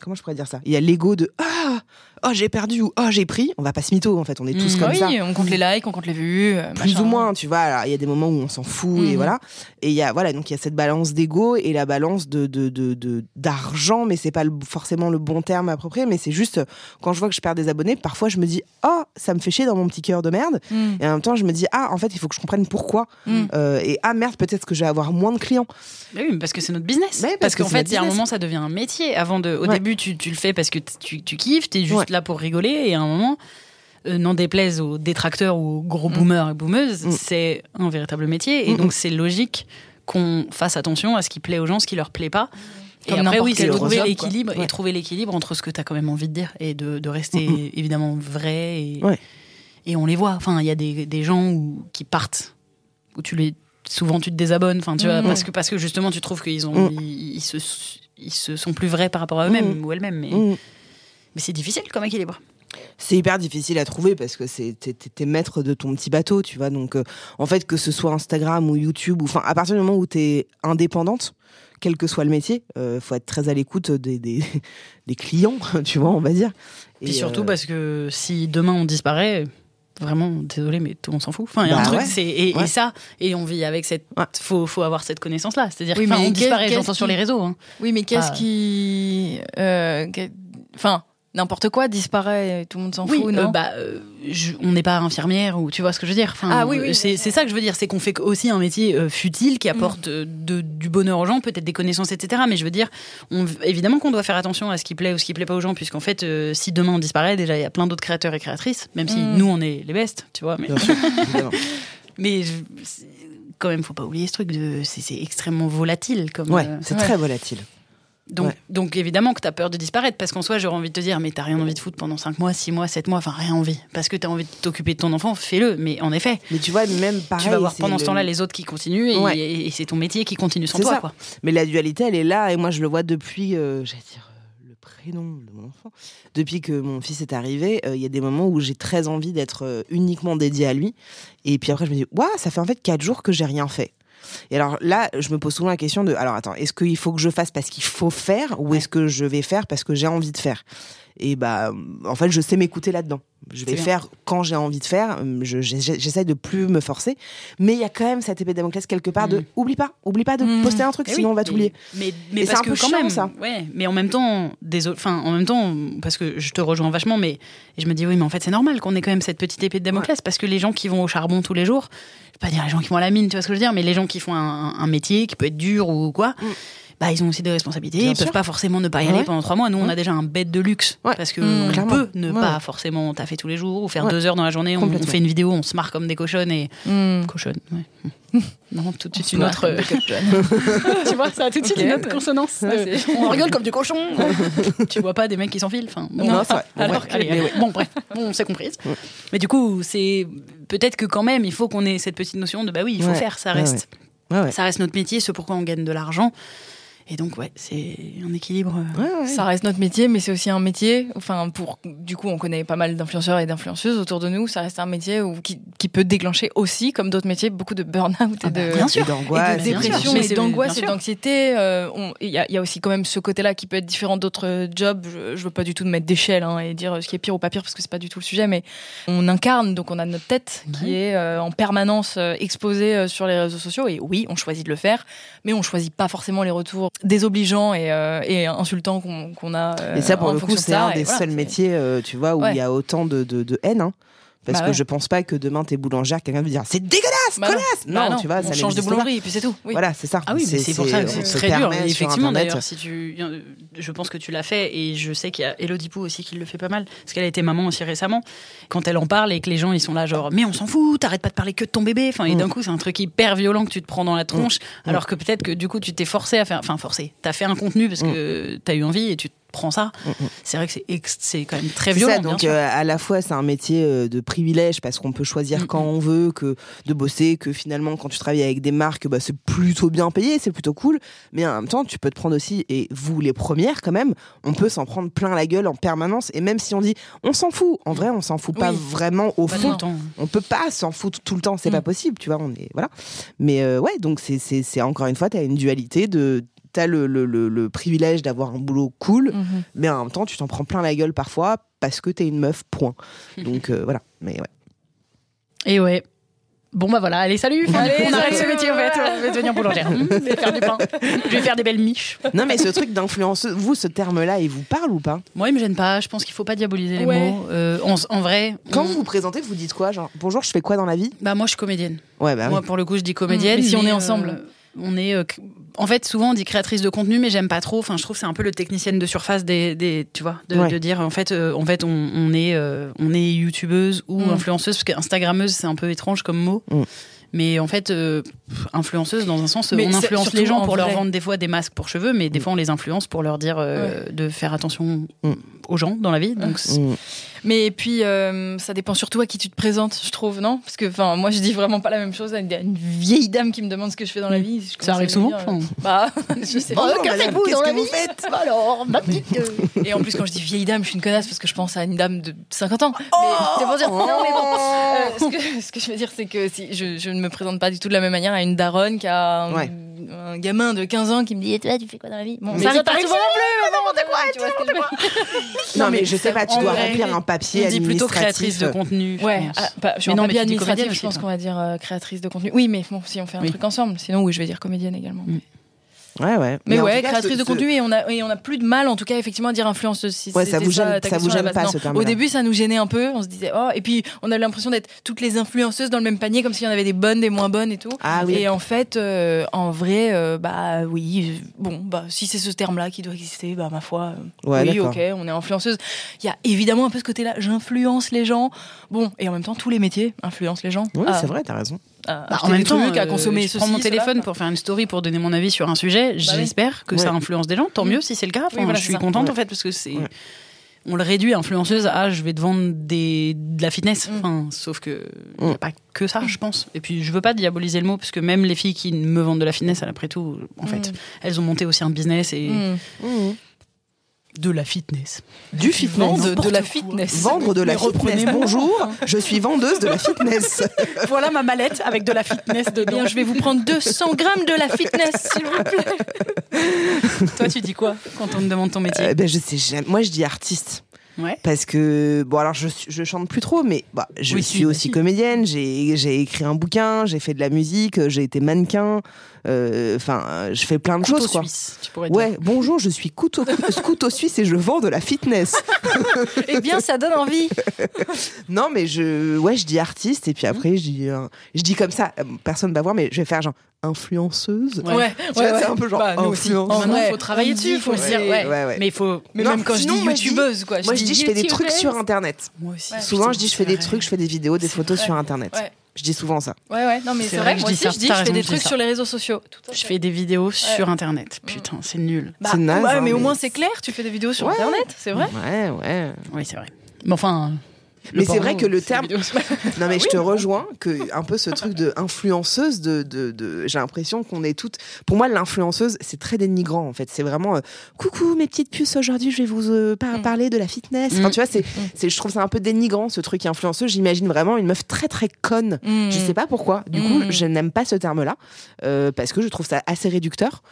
Comment je pourrais dire ça? Il y a l'ego de ah, oh j'ai perdu ou oh j'ai pris. On va pas se mytho, en fait, on est tous Mm. comme oui, ça. on compte les likes, on compte les vues. euh, plus machin. ou moins, tu vois. Il y a des moments où on s'en fout et Mhm. voilà. Et il y a voilà, donc il y a cette balance d'ego et la balance de de de- de- d'argent, mais c'est pas le- forcément le bon terme approprié. Mais c'est juste quand je vois que je perds des abonnés, parfois je me dis oh ça me fait chier dans mon petit cœur de merde. Mm. Et en même temps, je me dis ah en fait il faut que je comprenne pourquoi. Mm. Euh, et ah merde peut-être que je vais avoir moins de clients. Mais oui, mais parce que c'est notre business. Mais parce parce que qu'en fait, il y a un moment, ça devient un métier. Avant de, au Ouais. début, tu, tu le fais parce que tu, tu kiffes, t'es juste Ouais. Là pour rigoler, et à un moment, euh, n'en déplaise aux détracteurs ou aux gros Mm. boomers et boomeuses, Mm. c'est un véritable métier, et Mm, donc c'est logique qu'on fasse attention à ce qui plaît aux gens, ce qui leur plaît pas. Et après, oui, c'est trouver l'équilibre et trouver l'équilibre entre ce que tu as quand même envie de dire et de, de rester Mm, mm. évidemment vrai. Et, Ouais. et on les voit. Enfin, il y a des, des gens où, qui partent où tu les souvent tu te désabonnes. Enfin, tu vois, parce que parce que justement tu trouves qu'ils ont ils, ils se ils se sont plus vrais par rapport à eux-mêmes ou elles-mêmes. Mais. Mais c'est difficile comme équilibre. C'est hyper difficile à trouver parce que c'est t'es, maître de ton petit bateau, tu vois. Donc, euh, en fait, que ce soit Instagram ou YouTube, ou enfin, à partir du moment où t'es indépendante, quel que soit le métier, euh, faut être très à l'écoute des, des, des clients, tu vois, on va dire. Puis Et, surtout euh, parce que si demain on disparaît. Vraiment, désolé, mais tout le monde s'en fout. Enfin, il y a un Bah truc, ouais. c'est et, et Ouais. ça, et on vit avec cette. Ouais. Faut, faut avoir cette connaissance-là. C'est-à-dire Oui, on qu'est- disparaît, j'entends sur qui- les réseaux. hein. Oui, mais qu'est-ce Ah. qui. euh, Enfin, n'importe quoi disparaît, tout le monde s'en Oui, fout, euh, non bah, euh, je- on n'est pas infirmière ou tu vois ce que je veux dire. Enfin, Ah oui, oui, euh, c'est ça que je veux dire, c'est qu'on fait aussi un métier euh, futile qui apporte euh, de- du bonheur aux gens, peut-être des connaissances, etc. Mais je veux dire, on- évidemment qu'on doit faire attention à ce qui plaît ou ce qui plaît pas aux gens, puisqu'en fait, euh, si demain on disparaît, déjà il y a plein d'autres créateurs et créatrices, même si Mm. nous on est les bestes, tu vois. Mais, Bien sûr, évidemment. mais je- quand même, faut pas oublier ce truc de, c'est c'est extrêmement volatile comme. Ouais, euh, c'est Ouais. très volatile. Donc, Ouais. donc évidemment que tu as peur de disparaître, parce qu'en soi, j'aurais envie de te dire, mais t'as rien envie de foutre pendant 5 mois, 6 mois, 7 mois, enfin rien envie. Parce que tu as envie de t'occuper de ton enfant, fais-le. Mais en effet, Mais tu vois, même pareil. tu vas voir pendant ce temps-là les autres qui continuent et, Ouais. et- et c'est ton métier qui continue sans toi. ça. Quoi. Mais la dualité, elle est là, et moi, je le vois depuis, euh, j'allais dire, euh, le prénom de mon enfant. Depuis que mon fils est arrivé, euh, il y a des moments où j'ai très envie d'être euh, uniquement dédiée à lui. Et puis après, je me dis, waouh, ça fait en fait quatre jours que j'ai rien fait. Et alors là, je me pose souvent la question de, alors attends, est-ce qu'il faut que je fasse parce qu'il faut faire, ou est-ce que je vais faire parce que j'ai envie de faire? Et bah, en fait, je sais m'écouter là-dedans. Je vais faire quand j'ai envie de faire. Je- j'ai- J'essaie de plus me forcer, mais il y a quand même cette épée de Damoclès quelque part de, Mm. oublie pas, oublie pas de Mm. poster un truc, Eh oui, sinon on va t'oublier. Mais, mais c'est un peu quand chiant, même, ça. Ouais, mais en même temps, désolé, enfin, en même temps, parce que je te rejoins vachement, mais et je me dis oui, mais en fait, c'est normal qu'on ait quand même cette petite épée de Damoclès, parce que les gens qui vont au charbon tous les jours, je vais pas dire les gens qui vont à la mine, tu vois ce que je veux dire, mais les gens qui font un, un métier qui peut être dur ou quoi. Mm. Bah, ils ont aussi des responsabilités. Bien ils peuvent sûr. pas forcément ne pas y aller Ouais. pendant trois mois. Nous, on a déjà un bête de luxe Ouais. parce que Mmh, on clairement. peut ne Ouais, pas forcément taffer tous les jours ou faire Ouais. deux heures dans la journée. On, fait une vidéo, on se marre comme des cochonnes et cochonnes. Ouais. non, tout de suite une autre. des tu vois, ça a tout de suite une autre consonance. Ouais, on rigole comme du cochon. tu vois pas des mecs qui s'enfilent. Enfin, bon, Non, c'est vrai. alors, Ouais. allez, Mais allez. ouais. bon, bref, bon, on s'est comprise. Mais du coup, c'est peut-être que quand même, il faut qu'on ait cette petite notion de bah oui, il faut Ouais. faire, ça Ouais, reste, Ouais, ouais. ça reste notre métier, ce pourquoi on gagne de l'argent. Et donc, ouais, c'est un équilibre. euh, Ouais, ouais. Ça reste notre métier, mais c'est aussi un métier. Enfin, pour du coup, on connaît pas mal d'influenceurs et d'influenceuses autour de nous. Ça reste un métier où, qui, qui peut déclencher aussi, comme d'autres métiers, beaucoup de burn-out et Ah bah, de, bien sûr. Et d'angoisse, et de bien sûr. dépression et c'est- d'angoisse et d'anxiété. Euh, on- Il y, a- y a aussi quand même ce côté-là qui peut être différent d'autres euh, jobs. Je, je veux pas du tout mettre d'échelle hein, et dire euh, ce qui est pire ou pas pire parce que c'est pas du tout le sujet, mais on incarne donc on a notre tête qui Ouais. est euh, en permanence euh, exposée euh, sur les réseaux sociaux et oui, on choisit de le faire, mais on choisit pas forcément les retours désobligeants et, euh, et insultants qu'on qu'on a. euh, Et ça, pour en le coup, c'est un des voilà, seuls métiers, euh, tu vois, où il Ouais. y a autant de, de, de haine. hein. Parce Bah que ouais. je pense pas que demain t'es boulangère, quelqu'un va dire c'est dégueulasse, Bah non. Bah Non, tu vois, on ça change de boulangerie et puis c'est tout. Oui. Voilà, c'est ça. Ah oui, c'est pour ça que c'est très dur. Et effectivement, d'ailleurs, si tu, je pense que tu l'as fait, et je sais qu'il y a Elodie Pou aussi qui le fait pas mal, parce qu'elle a été maman aussi récemment. Quand elle en parle et que les gens ils sont là genre, mais on s'en fout, t'arrêtes pas de parler que de ton bébé. Enfin, et Mm. d'un coup, c'est un truc hyper violent que tu te prends dans la tronche, alors que peut-être que du coup, tu t'es forcé à faire, enfin forcé, t'as fait un contenu parce que t'as eu envie et tu te prends ça. C'est vrai que c'est quand même très violent. ça, donc euh, à la fois c'est un métier euh, de privilège parce qu'on peut choisir Mm, quand on veut, que de bosser, que finalement quand tu travailles avec des marques, bah, c'est plutôt bien payé, c'est plutôt cool. Mais en même temps, tu peux te prendre aussi, et vous les premières quand même, on peut s'en prendre plein la gueule en permanence. Et même si on dit on s'en fout, en vrai on s'en fout pas vraiment au Pas fond. On peut pas s'en foutre tout le temps, c'est Mm. pas possible, tu vois. On est voilà. Mais euh, ouais, donc c'est encore une fois, t'as une dualité de t'as le, le, le, le privilège d'avoir un boulot cool, Mhm. mais en même temps tu t'en prends plein la gueule parfois parce que t'es une meuf. Point. Donc euh, voilà. Mais ouais. Et ouais. Bon bah voilà, allez salut, Allez, on arrête ce métier en fait, ouais. je vais devenir boulangère, je vais faire du pain, je vais faire des belles miches. Non mais ce truc d'influenceuse, vous ce terme-là, il vous parle ou pas? Moi, il me gêne pas. Je pense qu'il faut pas diaboliser les Ouais. mots. Euh, en, en vrai, Quand on- vous vous présentez, vous dites quoi? Genre bonjour, je fais quoi dans la vie? Bah moi, je suis comédienne. Ouais bah Moi, oui. pour le coup, je dis comédienne. Mmh, mais si on est euh, ensemble. On est. euh, en fait, souvent, on dit créatrice de contenu, mais j'aime pas trop. Enfin, je trouve que c'est un peu le technicienne de surface des, des tu vois, de, Ouais. de dire en fait, euh, en fait, on, on est, euh, on est youtubeuse ou Mm. influenceuse, parce qu'instagrammeuse, c'est un peu étrange comme mot. Mm. Mais en fait, euh, influenceuse, dans un sens, Mais on influence les gens en pour leur vrai. vendre des fois des masques pour cheveux, mais des fois on les influence pour leur dire euh, de faire attention Mm. aux gens dans la vie. Donc, Mm. Mais puis, euh, ça dépend surtout à qui tu te présentes, je trouve, non? Parce que, enfin, moi, je dis vraiment pas la même chose à une, à une vieille dame qui me demande ce que je fais dans la vie. Je ça arrive souvent. dire, enfin. Bah, je sais pas. Bonjour, madame, qu'est-ce que vous faites? Alors, ma petite. euh. Et en plus, quand je dis vieille dame, je suis une connasse parce que je pense à une dame de 50 ans. mais c'est pour dire. Non, mais bon. Euh, ce, que, ce que je veux dire, c'est que si je, je ne me présente pas du tout de la même manière à une daronne qui a un, Ouais. un gamin de 15 ans qui me dit Et toi, tu fais quoi dans la vie Bon, Mais ça arrive pas souvent non plus. Non, mais je sais pas, tu dois remplir un papier On dit plutôt administratif. créatrice de contenu. je Ouais, ah, bah, je suis Mais en non, administratif, comédienne je pense qu'on va dire euh, créatrice de contenu. Oui, mais bon, si on fait un truc ensemble, sinon oui, je vais dire comédienne également. Ouais, ouais. Mais, en ouais, cas, créatrice ce- de ce- contenu et on a et on a plus de mal en tout cas effectivement à dire influenceuse. Si Ouais, ça vous gêne- ta ça vous gêne pas, ce terme-là. Au début, ça nous gênait un peu. On se disait oh et puis on avait l'impression d'être toutes les influenceuses dans le même panier comme s'il y en avait des bonnes, des moins bonnes et tout. Ah oui. Et en fait, euh, en vrai, euh, bah oui, bon, bah si c'est ce terme-là qui doit exister, bah ma foi, euh, Ouais, oui, ok, on est influenceuse. Il y a évidemment un peu ce côté-là, j'influence les gens. Bon, et en même temps, tous les métiers influencent les gens. Oui, à- c'est vrai, t'as raison. À Bah, acheter en même des temps, trucs, à euh, consommer je prends mon téléphone pour faire une story pour donner mon avis sur un sujet. oui. J'espère que Ouais. ça influence des gens. Tant mieux si c'est le cas. Enfin, Oui, voilà, je suis ça. contente Ouais. en fait parce que c'est. Ouais. On le réduit influenceuse à je vais te vendre des, de la fitness. Mm. Enfin, sauf que Mm. a pas que ça, je pense. Et puis je veux pas diaboliser le mot parce que même les filles qui me vendent de la fitness, après tout, en fait, Mm. elles ont monté aussi un business et Mm. De la fitness. Du fitness. Vendre de, N'importe la fitness. Vendre de la Mais fitness. reprenez Bonjour, je suis vendeuse de la fitness. voilà ma mallette avec de la fitness Eh Bien, je vais vous prendre 200 grammes de la fitness, s'il vous plaît. Toi, tu dis quoi quand on te demande ton métier Euh, ben, je sais jamais. Moi, je dis artiste. Ouais. Parce que, bon, alors je, je chante plus trop, mais bah, je Oui, suis bah aussi si. comédienne. J'ai écrit un bouquin, j'ai fait de la musique, j'ai été mannequin. Euh, Enfin, euh, je fais plein de Couteau choses, quoi. suisse, tu pourrais dire. Ouais, bonjour, je suis couteau, couteau suisse et je vends de la fitness. Eh bien, ça donne envie. non, mais je, ouais, je dis artiste et puis après, je dis, euh, je dis comme ça, euh, personne va voir, mais je vais faire genre influenceuse. Ouais. Ouais, Tu vois, c'est un peu genre Bah, nous aussi. influence. En Maintenant, vrai, faut travailler on dessus, dit faut se dire, ouais. Ouais, ouais. Mais il faut. Mais Non, même quand sinon, je dis youtubeuse, quoi. Moi, je dis, je fais des trucs sur Internet. Moi aussi. Souvent, je dis, je fais des trucs, je fais des vidéos, des photos sur Internet. Je dis souvent ça. Ouais, ouais, non, mais C'est vrai vrai, que je moi dis aussi, ça. je dis, je fais raison, des je trucs sur les réseaux sociaux. Tout Je fais des vidéos sur Internet. Putain, c'est nul. Bah, C'est naze, ouais, hein, mais au mais- moins c'est clair, tu fais des vidéos sur Ouais. Internet, c'est vrai. Ouais, ouais. Oui, c'est vrai. Mais enfin. Mais c'est vrai que le terme-. Non mais je te rejoins que un peu ce truc de influenceuse de, de, de- j'ai l'impression qu'on est toutes pour moi l'influenceuse c'est très dénigrant en fait c'est vraiment euh, coucou mes petites puces aujourd'hui je vais vous euh, par- Mm. parler de la fitness enfin Mm. tu vois c'est c'est je trouve ça un peu dénigrant ce truc influenceuse j'imagine vraiment une meuf très très conne Mm. je sais pas pourquoi du coup Mm. je n'aime pas ce terme là parce que je trouve ça assez réducteur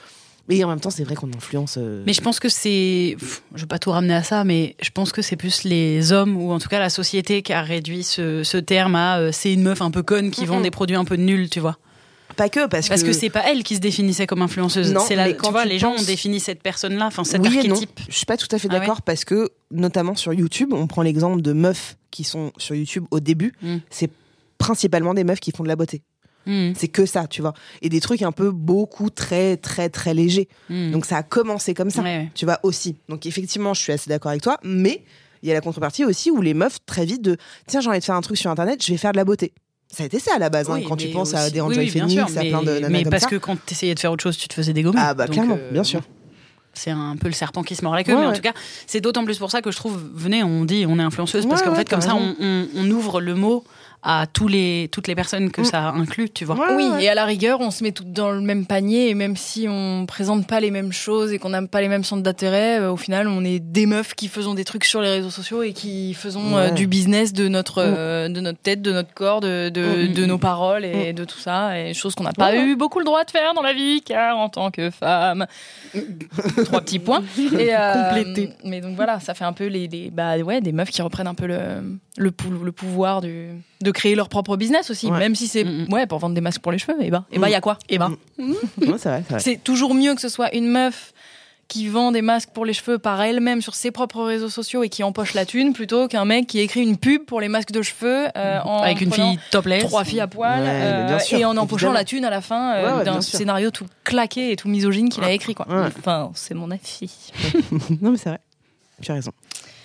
et en même temps c'est vrai qu'on influence euh, Mais je pense que c'est. Je vais pas tout ramener à ça, mais je pense que c'est plus les hommes, ou en tout cas la société, qui a réduit ce, ce terme à euh, c'est une meuf un peu conne qui vend des produits un peu nuls, tu vois. pas que parce, Parce que c'est pas elle qui se définissait comme influenceuse. Non, c'est la, mais tu quand vois, tu les gens ont défini cette personne-là, enfin cet oui et non. archétype. Je suis pas tout à fait Ah ouais d'accord parce que notamment sur YouTube, on prend l'exemple de meufs qui sont sur YouTube au début, Mm. c'est principalement des meufs qui font de la beauté. Mhm. C'est que ça, tu vois. Et des trucs un peu beaucoup très très très légers. Mhm. Donc ça a commencé comme ça, Ouais, tu vois aussi. Donc effectivement, je suis assez d'accord avec toi, mais il y a la contrepartie aussi où les meufs très vite de tiens, j'ai envie de faire un truc sur internet, je vais faire de la beauté. Ça a été ça à la base hein, quand tu mais penses à des Enjoy oui, Phoenix, sûr, à plein de mais- nanas Mais comme parce ça. que quand t'essayais de faire autre chose, tu te faisais dégommer. Ah bah Donc, clairement, euh, bien sûr. C'est un peu le serpent qui se mord la queue, Ouais, mais en ouais. tout cas, c'est d'autant plus pour ça que je trouve, venez, on dit, on est influenceuse, parce qu'en fait, comme ça, on- on ouvre le mot à tous les, toutes les personnes que Mm. ça inclut, tu vois. Ouais, Oui, ouais. et à la rigueur, on se met toutes dans le même panier, et même si on présente pas les mêmes choses et qu'on n'a pas les mêmes centres d'intérêt, euh, au final, on est des meufs qui faisons des trucs sur les réseaux sociaux et qui faisons euh, du business de notre, Mm. euh, de notre tête, de notre corps, de, de, Mm. de nos paroles et de tout ça, et choses qu'on n'a pas eu beaucoup le droit de faire dans la vie, car en tant que femme, trois petits points. Et, euh, Complété. Mais donc voilà, ça fait un peu les, les- bah ouais, des meufs qui reprennent un peu le, le, pou- le pouvoir du, de créer leur propre business aussi, Ouais. même si c'est Mm, mm. ouais pour vendre des masques pour les cheveux. Et ben, et ben, Mm. y a quoi Et ben, Ouais, c'est toujours mieux que ce soit une meuf qui vend des masques pour les cheveux par elle-même sur ses propres réseaux sociaux et qui empoche la thune plutôt qu'un mec qui écrit une pub pour les masques de cheveux euh, en Avec une fille topless. trois filles à poil Ouais, euh, sûr, et en empochant évidemment. la thune à la fin euh, Ouais, ouais, d'un scénario tout claqué et tout misogyne qu'il a écrit quoi. Ouais. Enfin, c'est mon avis. non mais c'est vrai. Tu as raison.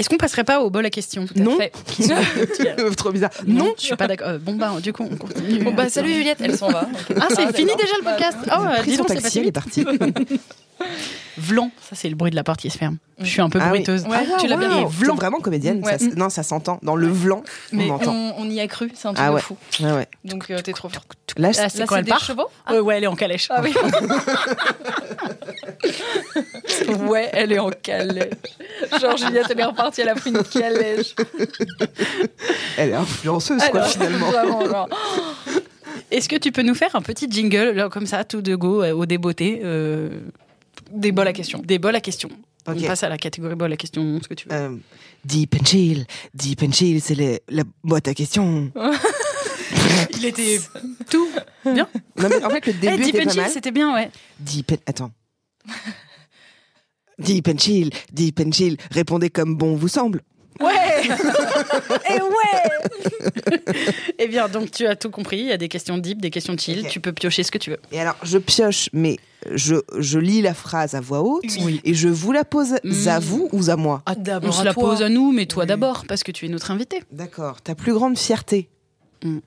Est-ce qu'on passerait pas au bol à question Non. Fait. Trop bizarre. Non. je suis pas d'accord. Euh, bon, bah, du coup, on continue. Bon bah salut Juliette, elle s'en va. Ah, c'est Ah, fini déjà le podcast Oh, euh, Pris dis son donc, c'est taxi, facile. est partie. Vlan, ça c'est le bruit de la porte qui se ferme. Je suis un peu Ah oui. bruiteuse. Ouais, tu l'as bien Wow. Vlan. vraiment comédienne. Ouais. ça s- non, ça s'entend. Dans le vlan, Mais on entend. on, on y a cru, c'est un truc Ah de fou. Donc euh, t'es trop fort. Là, Là, c'est- c'est elle des part. chevaux? Ouais, ouais, elle est en calèche. Ah oui. ouais, elle est en calèche. Genre Juliette, elle est repartie, elle a pris une calèche. elle est influenceuse, quoi, Alors, finalement. vraiment, genre. Est-ce que tu peux nous faire un petit jingle, là, comme ça, tout de go, euh, au débeauté euh, Des bols à question. Des bols à question. Ok. On passe à la catégorie bol à question, ce que tu veux. Euh, deep and chill, deep and chill, c'est les- la boîte à questions. Il était tout. Non, mais en fait, le Eh, début Deep était and pas Chill, mal. c'était bien, ouais. Deep and... Attends. Deep and chill, deep and chill, répondez comme bon vous semble. Ouais Et ouais Eh bien, donc tu as tout compris. Il y a des questions deep, des questions chill. Tu peux piocher ce que tu veux. Et alors, je pioche, mais je, je lis la phrase à voix haute Oui. et je vous la pose Mm. à vous ou à moi. Ah, on se à la toi. pose à nous, mais toi Oui. d'abord, parce que tu es notre invité. D'accord. Ta plus grande fierté Mm.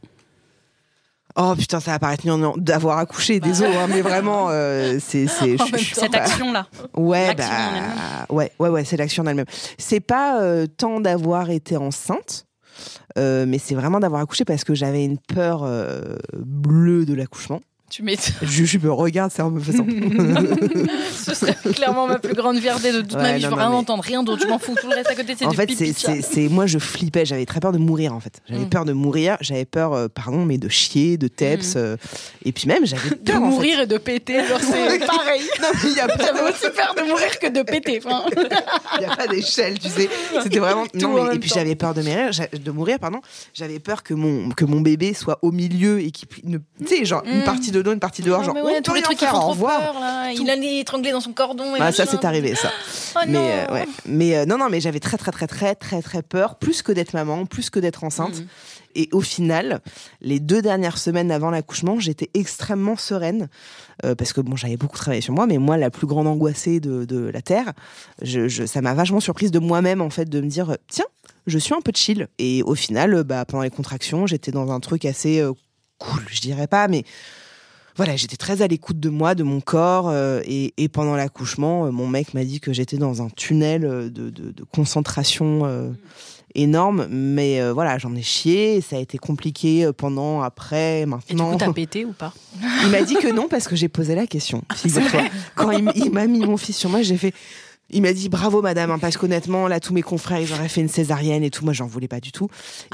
Oh putain, ça va paraître mignon d'avoir accouché, désolé, hein, mais vraiment, euh, c'est. Cette action-là. ouais, l'action en bah, ouais, ouais, ouais, c'est l'action en elle-même. C'est pas euh, tant d'avoir été enceinte, euh, mais c'est vraiment d'avoir accouché parce que j'avais une peur euh, bleue de l'accouchement. Tu. Je, je me regarde, c'est en me faisant. Ce serait clairement ma plus grande fierté de toute Ouais, ma vie. Je non, veux non, rien mais- entendre, rien d'autre. Je m'en fous. Tout le reste à côté, c'est en du fait, c'est, moi, je flippais. J'avais très peur de mourir, en fait. J'avais Mm. peur de mourir. J'avais peur, euh, pardon, mais de chier, de teps. Mm. euh, et puis même, j'avais De peur. en fait. mourir et de péter, c'est pareil. N'y J'avais aussi peur de mourir que de péter. Il y a pas d'échelle, tu sais. C'était vraiment. Tout Non, mais- et puis j'avais peur de mourir. De mourir, pardon. J'avais peur que mon, que mon bébé soit au milieu et qu'il. Tu sais, genre, une Mm. partie dedans, une partie dehors, Non, genre, mais ouais, tous les trucs qui font trop peur là. Il a étranglé dans son cordon. Et Ah, ça, c'est arrivé, ça. Oh mais non. euh, ouais. mais euh, non, non, mais j'avais très, très, très, très, très, très peur, plus que d'être maman, plus que d'être enceinte. Mhm. Et au final, les deux dernières semaines avant l'accouchement, j'étais extrêmement sereine euh, parce que bon, j'avais beaucoup travaillé sur moi, mais moi, la plus grande angoissée de, de la terre, je, je- ça m'a vachement surprise de moi-même en fait de me dire tiens, je suis un peu chill. Et au final, bah, pendant les contractions, j'étais dans un truc assez euh, cool, je dirais pas, mais voilà, j'étais très à l'écoute de moi, de mon corps. euh, et, et pendant l'accouchement, euh, mon mec m'a dit que j'étais dans un tunnel euh, de, de- de concentration euh, énorme. Mais euh, voilà, j'en ai chié. Ça a été compliqué pendant, après, Et du maintenant. coup, t'as pété ou pas Il m'a dit que non parce que j'ai posé la question. Quand il m'a mis mon fils sur moi, j'ai fait. Il m'a dit bravo madame hein, parce qu'honnêtement là tous mes confrères ils auraient fait une césarienne et tout. Moi j'en voulais pas du tout.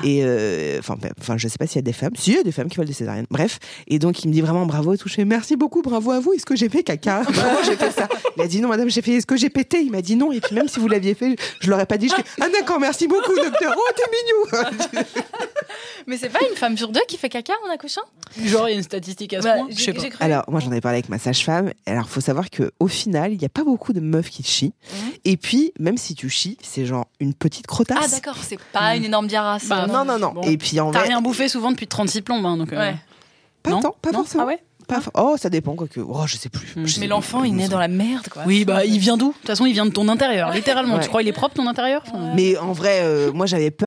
Et euh, enfin ben, enfin je sais pas s'il y a des femmes. Si il y a des femmes qui veulent des césariennes. Bref. Et donc il me dit vraiment bravo et tout. Je fais merci beaucoup bravo à vous. Est-ce que j'ai fait caca? Vraiment, j'ai fait ça? Il a dit non madame j'ai fait est-ce que j'ai pété? Il m'a dit non. Et puis même si vous l'aviez fait je l'aurais pas dit. Je fais ah d'accord merci beaucoup docteur. Oh t'es mignon. Mais c'est pas une femme sur deux qui fait caca en accouchant? Genre, il y a une statistique à ce Bah, point? Je sais pas. cru. Alors, moi, j'en avais parlé avec ma sage-femme. Alors, faut savoir que au final, il n'y a pas beaucoup de meufs qui chient. Mhm. Et puis, même si tu chies, c'est genre une petite crotasse. Ah d'accord, c'est pas une énorme diarrhée. Bah, non, non, non. Bon. Et puis, en T'as vrai, rien bouffé souvent depuis 36 plombes, hein, donc. euh, Ouais. pas non tant, pas Non forcément. Ah ouais Pas for- Oh, ça dépend, quoique. Oh, je sais plus. Mm. Je sais Mais l'enfant, il naît dans la merde, quoi. Oui, bah, il vient d'où? De toute façon, il vient de ton intérieur, littéralement. Ouais. Tu crois il est propre ton intérieur? Enfin, Mais en vrai, euh, moi, j'avais peur.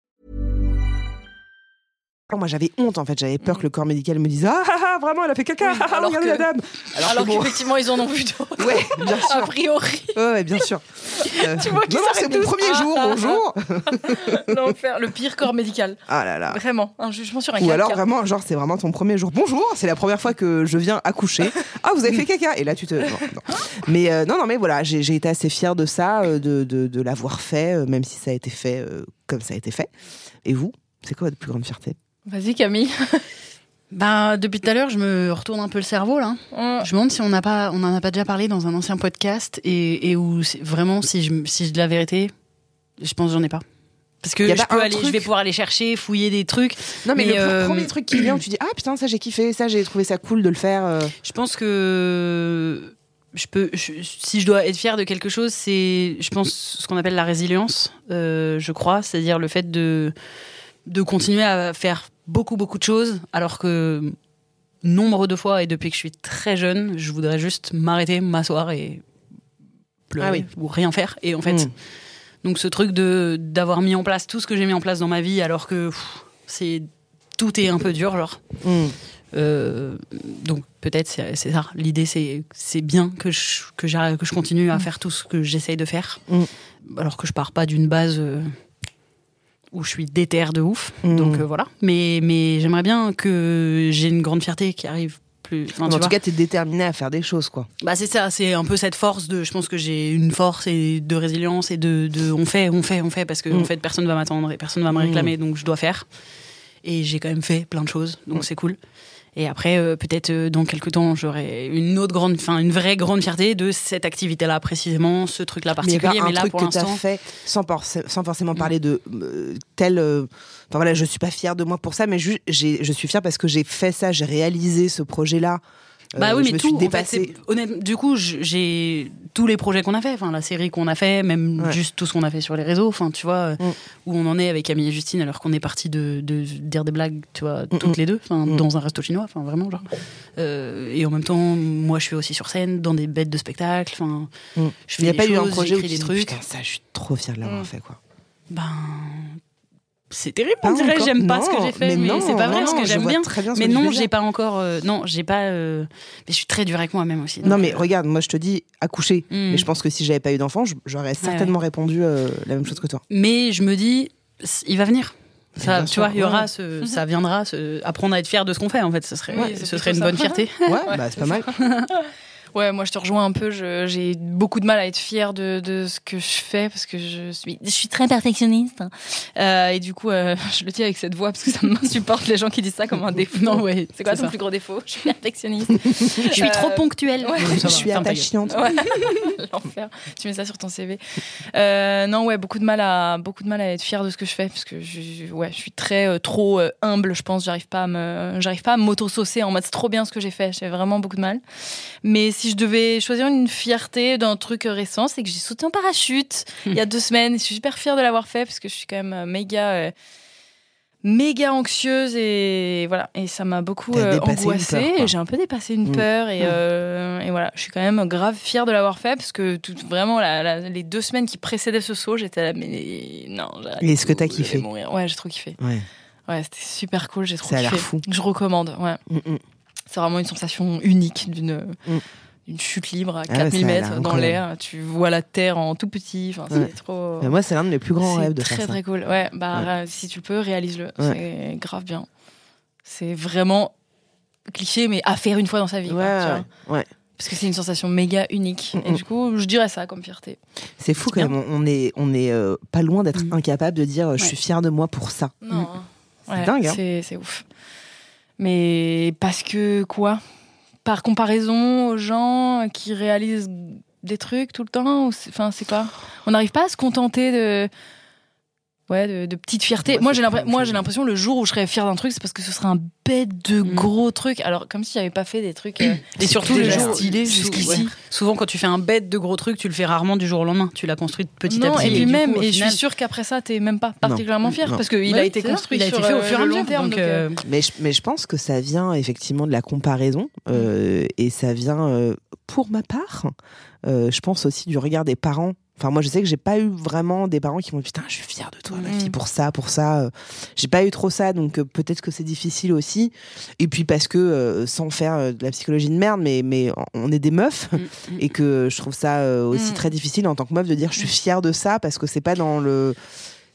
Moi, j'avais honte, en fait. J'avais peur que le corps médical me dise Ah, ah, ah, vraiment, elle a fait caca. Oui, ah, ah, alors regardez que- la dame. Alors, bon, qu'effectivement, ils en ont vu d'autres. Ouais, bien A sûr. priori. Ouais, ouais, bien sûr. Euh, Tu vois qu'ils non, non, c'est mon premier Ah, jour, ah, bonjour. L'enfer, le pire corps médical. Ah là là. Vraiment, un jugement sur un Ou caca. alors vraiment, genre c'est vraiment ton premier jour. Bonjour, c'est la première fois que je viens accoucher. Ah, vous avez fait caca. Et là tu te. non, non. Mais euh, non, non, mais voilà, j'ai j'ai été assez fière de ça, euh, de, de, de l'avoir fait, euh, même si ça a été fait euh, comme ça a été fait. Et vous, c'est quoi votre plus grande fierté? Vas-y, Camille. Bah, depuis tout à l'heure, je me retourne un peu le cerveau, là. Je me demande si on n'a pas, on en a pas déjà parlé dans un ancien podcast et, et où vraiment, si je, si je dis la vérité, je pense que j'en ai pas. Parce que je, peux aller, je vais pouvoir aller chercher, fouiller des trucs. Non, mais, Mais, le euh, premier truc qui vient où tu dis Ah putain, ça j'ai kiffé, ça j'ai trouvé ça cool de le faire. euh. Je pense que je peux, je- si je dois être fière de quelque chose, c'est, je pense, ce qu'on appelle la résilience. euh, je crois, c'est-à-dire le fait de de continuer à faire beaucoup beaucoup de choses, alors que nombre de fois et depuis que je suis très jeune, je voudrais juste m'arrêter, m'asseoir et pleurer Ah oui. ou rien faire. Et en fait, Mm. donc ce truc de d'avoir mis en place tout ce que j'ai mis en place dans ma vie, alors que c'est tout est un peu dur, genre. Mm. Euh, donc peut-être c'est ça. L'idée c'est c'est bien que je que je continue à faire tout ce que j'essaye de faire, alors que je pars pas d'une base euh, où je suis déterre de ouf. Mm. Donc euh, voilà. Mais mais j'aimerais bien que j'ai une grande fierté qui arrive plus. enfin, en tout vois. cas, t'es déterminé à faire des choses, quoi. Bah c'est ça, c'est un peu cette force de, je pense que j'ai une force et de résilience et de, de on fait, on fait, on fait parce que Mm. en fait personne va m'attendre et personne va me réclamer donc je dois faire. Et j'ai quand même fait plein de choses donc Mm. c'est cool. Et après euh, peut-être euh, dans quelques temps j'aurai une autre grande, enfin une vraie grande fierté de cette activité-là précisément, ce truc-là Mais il y a particulier. Mais, un là truc pour l'instant, fait sans, forc- sans forcément parler de euh, tel. euh, Enfin voilà, je suis pas fière de moi pour ça, mais je suis fière parce que j'ai fait ça, j'ai réalisé ce projet-là. Bah Euh, oui, je mais me tout. suis en fait, du coup, j'ai tous les projets qu'on a fait, enfin la série qu'on a fait, même Ouais. juste tout ce qu'on a fait sur les réseaux, enfin tu vois, euh, Mm. où on en est avec Camille et Justine, alors qu'on est parti de, de dire des blagues, tu vois, Mm, toutes les deux, enfin Mm. dans un resto chinois, enfin vraiment genre. Euh, et en même temps, moi, je suis aussi sur scène, dans des bêtes de spectacle, enfin, Mm. je fais Il n'y a pas eu un projet où des trucs. Putain, ça, je suis trop fière de l'avoir fait, quoi. Ben, c'est terrible, on dirait, j'aime pas ce que j'ai fait, mais, non, c'est pas vrai non, parce que j'aime bien. très bien ce Mais que veux non, j'ai pas encore, euh, non, j'ai pas, euh, mais je suis très dur avec moi-même aussi. Non, mais euh, regarde, moi je te dis accoucher. Mm. Mais je pense que si j'avais pas eu d'enfant, j'aurais certainement répondu euh, la même chose que toi. Mais je me dis, il va venir. Ça, tu vois, il y aura ouais. ce, ça viendra, ce- apprendre à être fier de ce qu'on fait. En fait, ce serait, Ouais, ce serait une bonne fierté. Ouais, bah c'est pas mal. Ouais, moi je te rejoins un peu. je- J'ai beaucoup de mal à être fière de, de ce que je fais parce que je suis, je suis très perfectionniste. Euh, et du coup, euh, je le dis avec cette voix parce que ça m'insupporte les gens qui disent ça comme un défaut. Non, ouais, C'est quoi ton ça. plus gros défaut? Je suis perfectionniste. Je suis Euh, trop ponctuelle. ouais. Donc, ça Je suis attachante. Ouais. L'enfer. Tu mets ça sur ton CV. Euh, non, ouais, beaucoup de mal à beaucoup de mal à être fière de ce que je fais parce que je, ouais, je suis très euh, trop euh, humble. Je pense, j'arrive pas à me, j'arrive pas à m'auto-saucer en mode c'est trop bien ce que j'ai fait. J'ai vraiment beaucoup de mal. Mais si je devais choisir une fierté d'un truc récent, c'est que j'ai sauté en parachute il y a deux semaines. Je suis super fière de l'avoir fait parce que je suis quand même euh, méga. euh, méga anxieuse et voilà et ça m'a beaucoup euh, angoissée j'ai un peu dépassé une Mm. peur et, Mm. euh, et voilà je suis quand même grave fière de l'avoir fait parce que tout, vraiment la- la- les deux semaines qui précédaient ce saut j'étais là mais non Et est-ce que t'as kiffé mourir. ouais j'ai trop kiffé Ouais. ouais c'était super cool j'ai trop Ça a l'air kiffé fou. je recommande ouais mm. c'est vraiment une sensation unique d'une Mm. d'une chute libre à Ah ouais, 4000 ça a l'air mètres dans l'air tu vois la terre en tout petit enfin Ouais. c'est trop Mais moi, c'est l'un de mes plus grands c'est rêves de très faire ça. très cool. Ouais, bah Ouais. ra- si tu le peux, réalise-le. C'est grave bien. C'est vraiment cliché, mais à faire une fois dans sa vie. Ouais, quoi, tu vois. ouais. Parce que c'est une sensation méga unique. Mm, Et mm. du coup, je dirais ça comme fierté. C'est fou C'est quand même. On est, on est euh, pas loin d'être Mm. incapable de dire euh, je suis fier de moi pour ça. Non. C'est Ouais, dingue, hein. C'est c'est ouf. Mais parce que quoi? Par comparaison aux gens qui réalisent des trucs tout le temps Enfin, c'est quoi On n'arrive pas à se contenter de. Ouais, de, de petites fiertés. Moi, j'ai pas l'impre- la moi, j'ai l'impression le jour où je serais fière d'un truc, c'est parce que ce serait un bête de Mm. gros trucs. Alors, comme si j'avais pas fait des trucs. euh, Et surtout, le déjà jour stylés sou- jusqu'ici. ouais. Souvent, quand tu fais un bête de gros truc, tu le fais rarement du jour au lendemain. Tu l'as construit petit à non, petit. et puis du même, coup, au et je final- suis sûre qu'après ça, t'es même pas particulièrement fier Non. parce qu'il a Ouais, été c'est ça. construit Il a été sur, fait au euh, fur et à le mesure. long terme. donc, donc, euh, euh, Mais je, mais je pense que ça vient effectivement de la comparaison euh, et ça vient, euh, pour ma part, euh, je pense aussi du regard des parents. Enfin, moi, je sais que j'ai pas eu vraiment des parents qui m'ont dit putain, je suis fière de toi, ma Mm. fille, pour ça, pour ça. Euh, J'ai pas eu trop ça, donc euh, peut-être que c'est difficile aussi. Et puis parce que, euh, sans faire euh, de la psychologie de merde, mais, mais on est des meufs Mm, mm. et que je trouve ça aussi Mm. très difficile en tant que meuf de dire je suis fière de ça parce que c'est pas dans le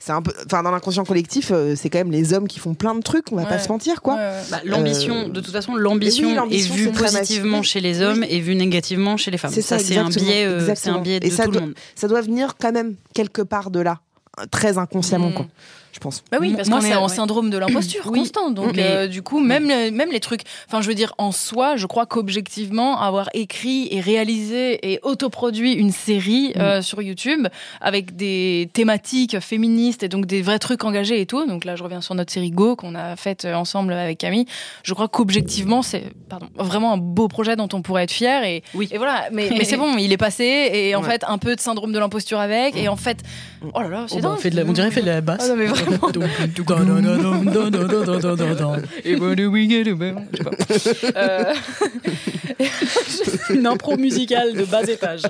c'est un peu enfin dans l'inconscient collectif euh, c'est quand même les hommes qui font plein de trucs on va pas se mentir quoi ouais, ouais. Bah, l'ambition, Euh, de toute façon, l'ambition oui, est vue positivement chez les hommes et vue négativement chez les femmes. C'est ça, c'est un biais, euh, c'est un biais de Et ça tout doit- le monde. ça doit venir quand même quelque part de là très inconsciemment Mm. quoi je pense Bah oui, Moi- parce moi, qu'on est en ouais. syndrome de l'imposture Oui. constant. Donc, euh, du coup, même, les- même les trucs. Enfin, je veux dire, en soi, je crois qu'objectivement, avoir écrit et réalisé et autoproduit une série euh, sur YouTube avec des thématiques féministes et donc des vrais trucs engagés et tout. Donc là, je reviens sur notre série Go qu'on a faite euh, ensemble avec Camille. Je crois qu'objectivement, c'est pardon, vraiment un beau projet dont on pourrait être fier. Et, Oui. et voilà, mais, mais c'est bon, il est passé. Et en Ouais. fait, un peu de syndrome de l'imposture avec. Et en fait, oh là là, c'est Oh, bah, dingue. fait de la- on dirait fait de la basse. Ah non, mais vraiment. Et what do we get about- Je sais pas. Euh, Une impro musicale de bas étage.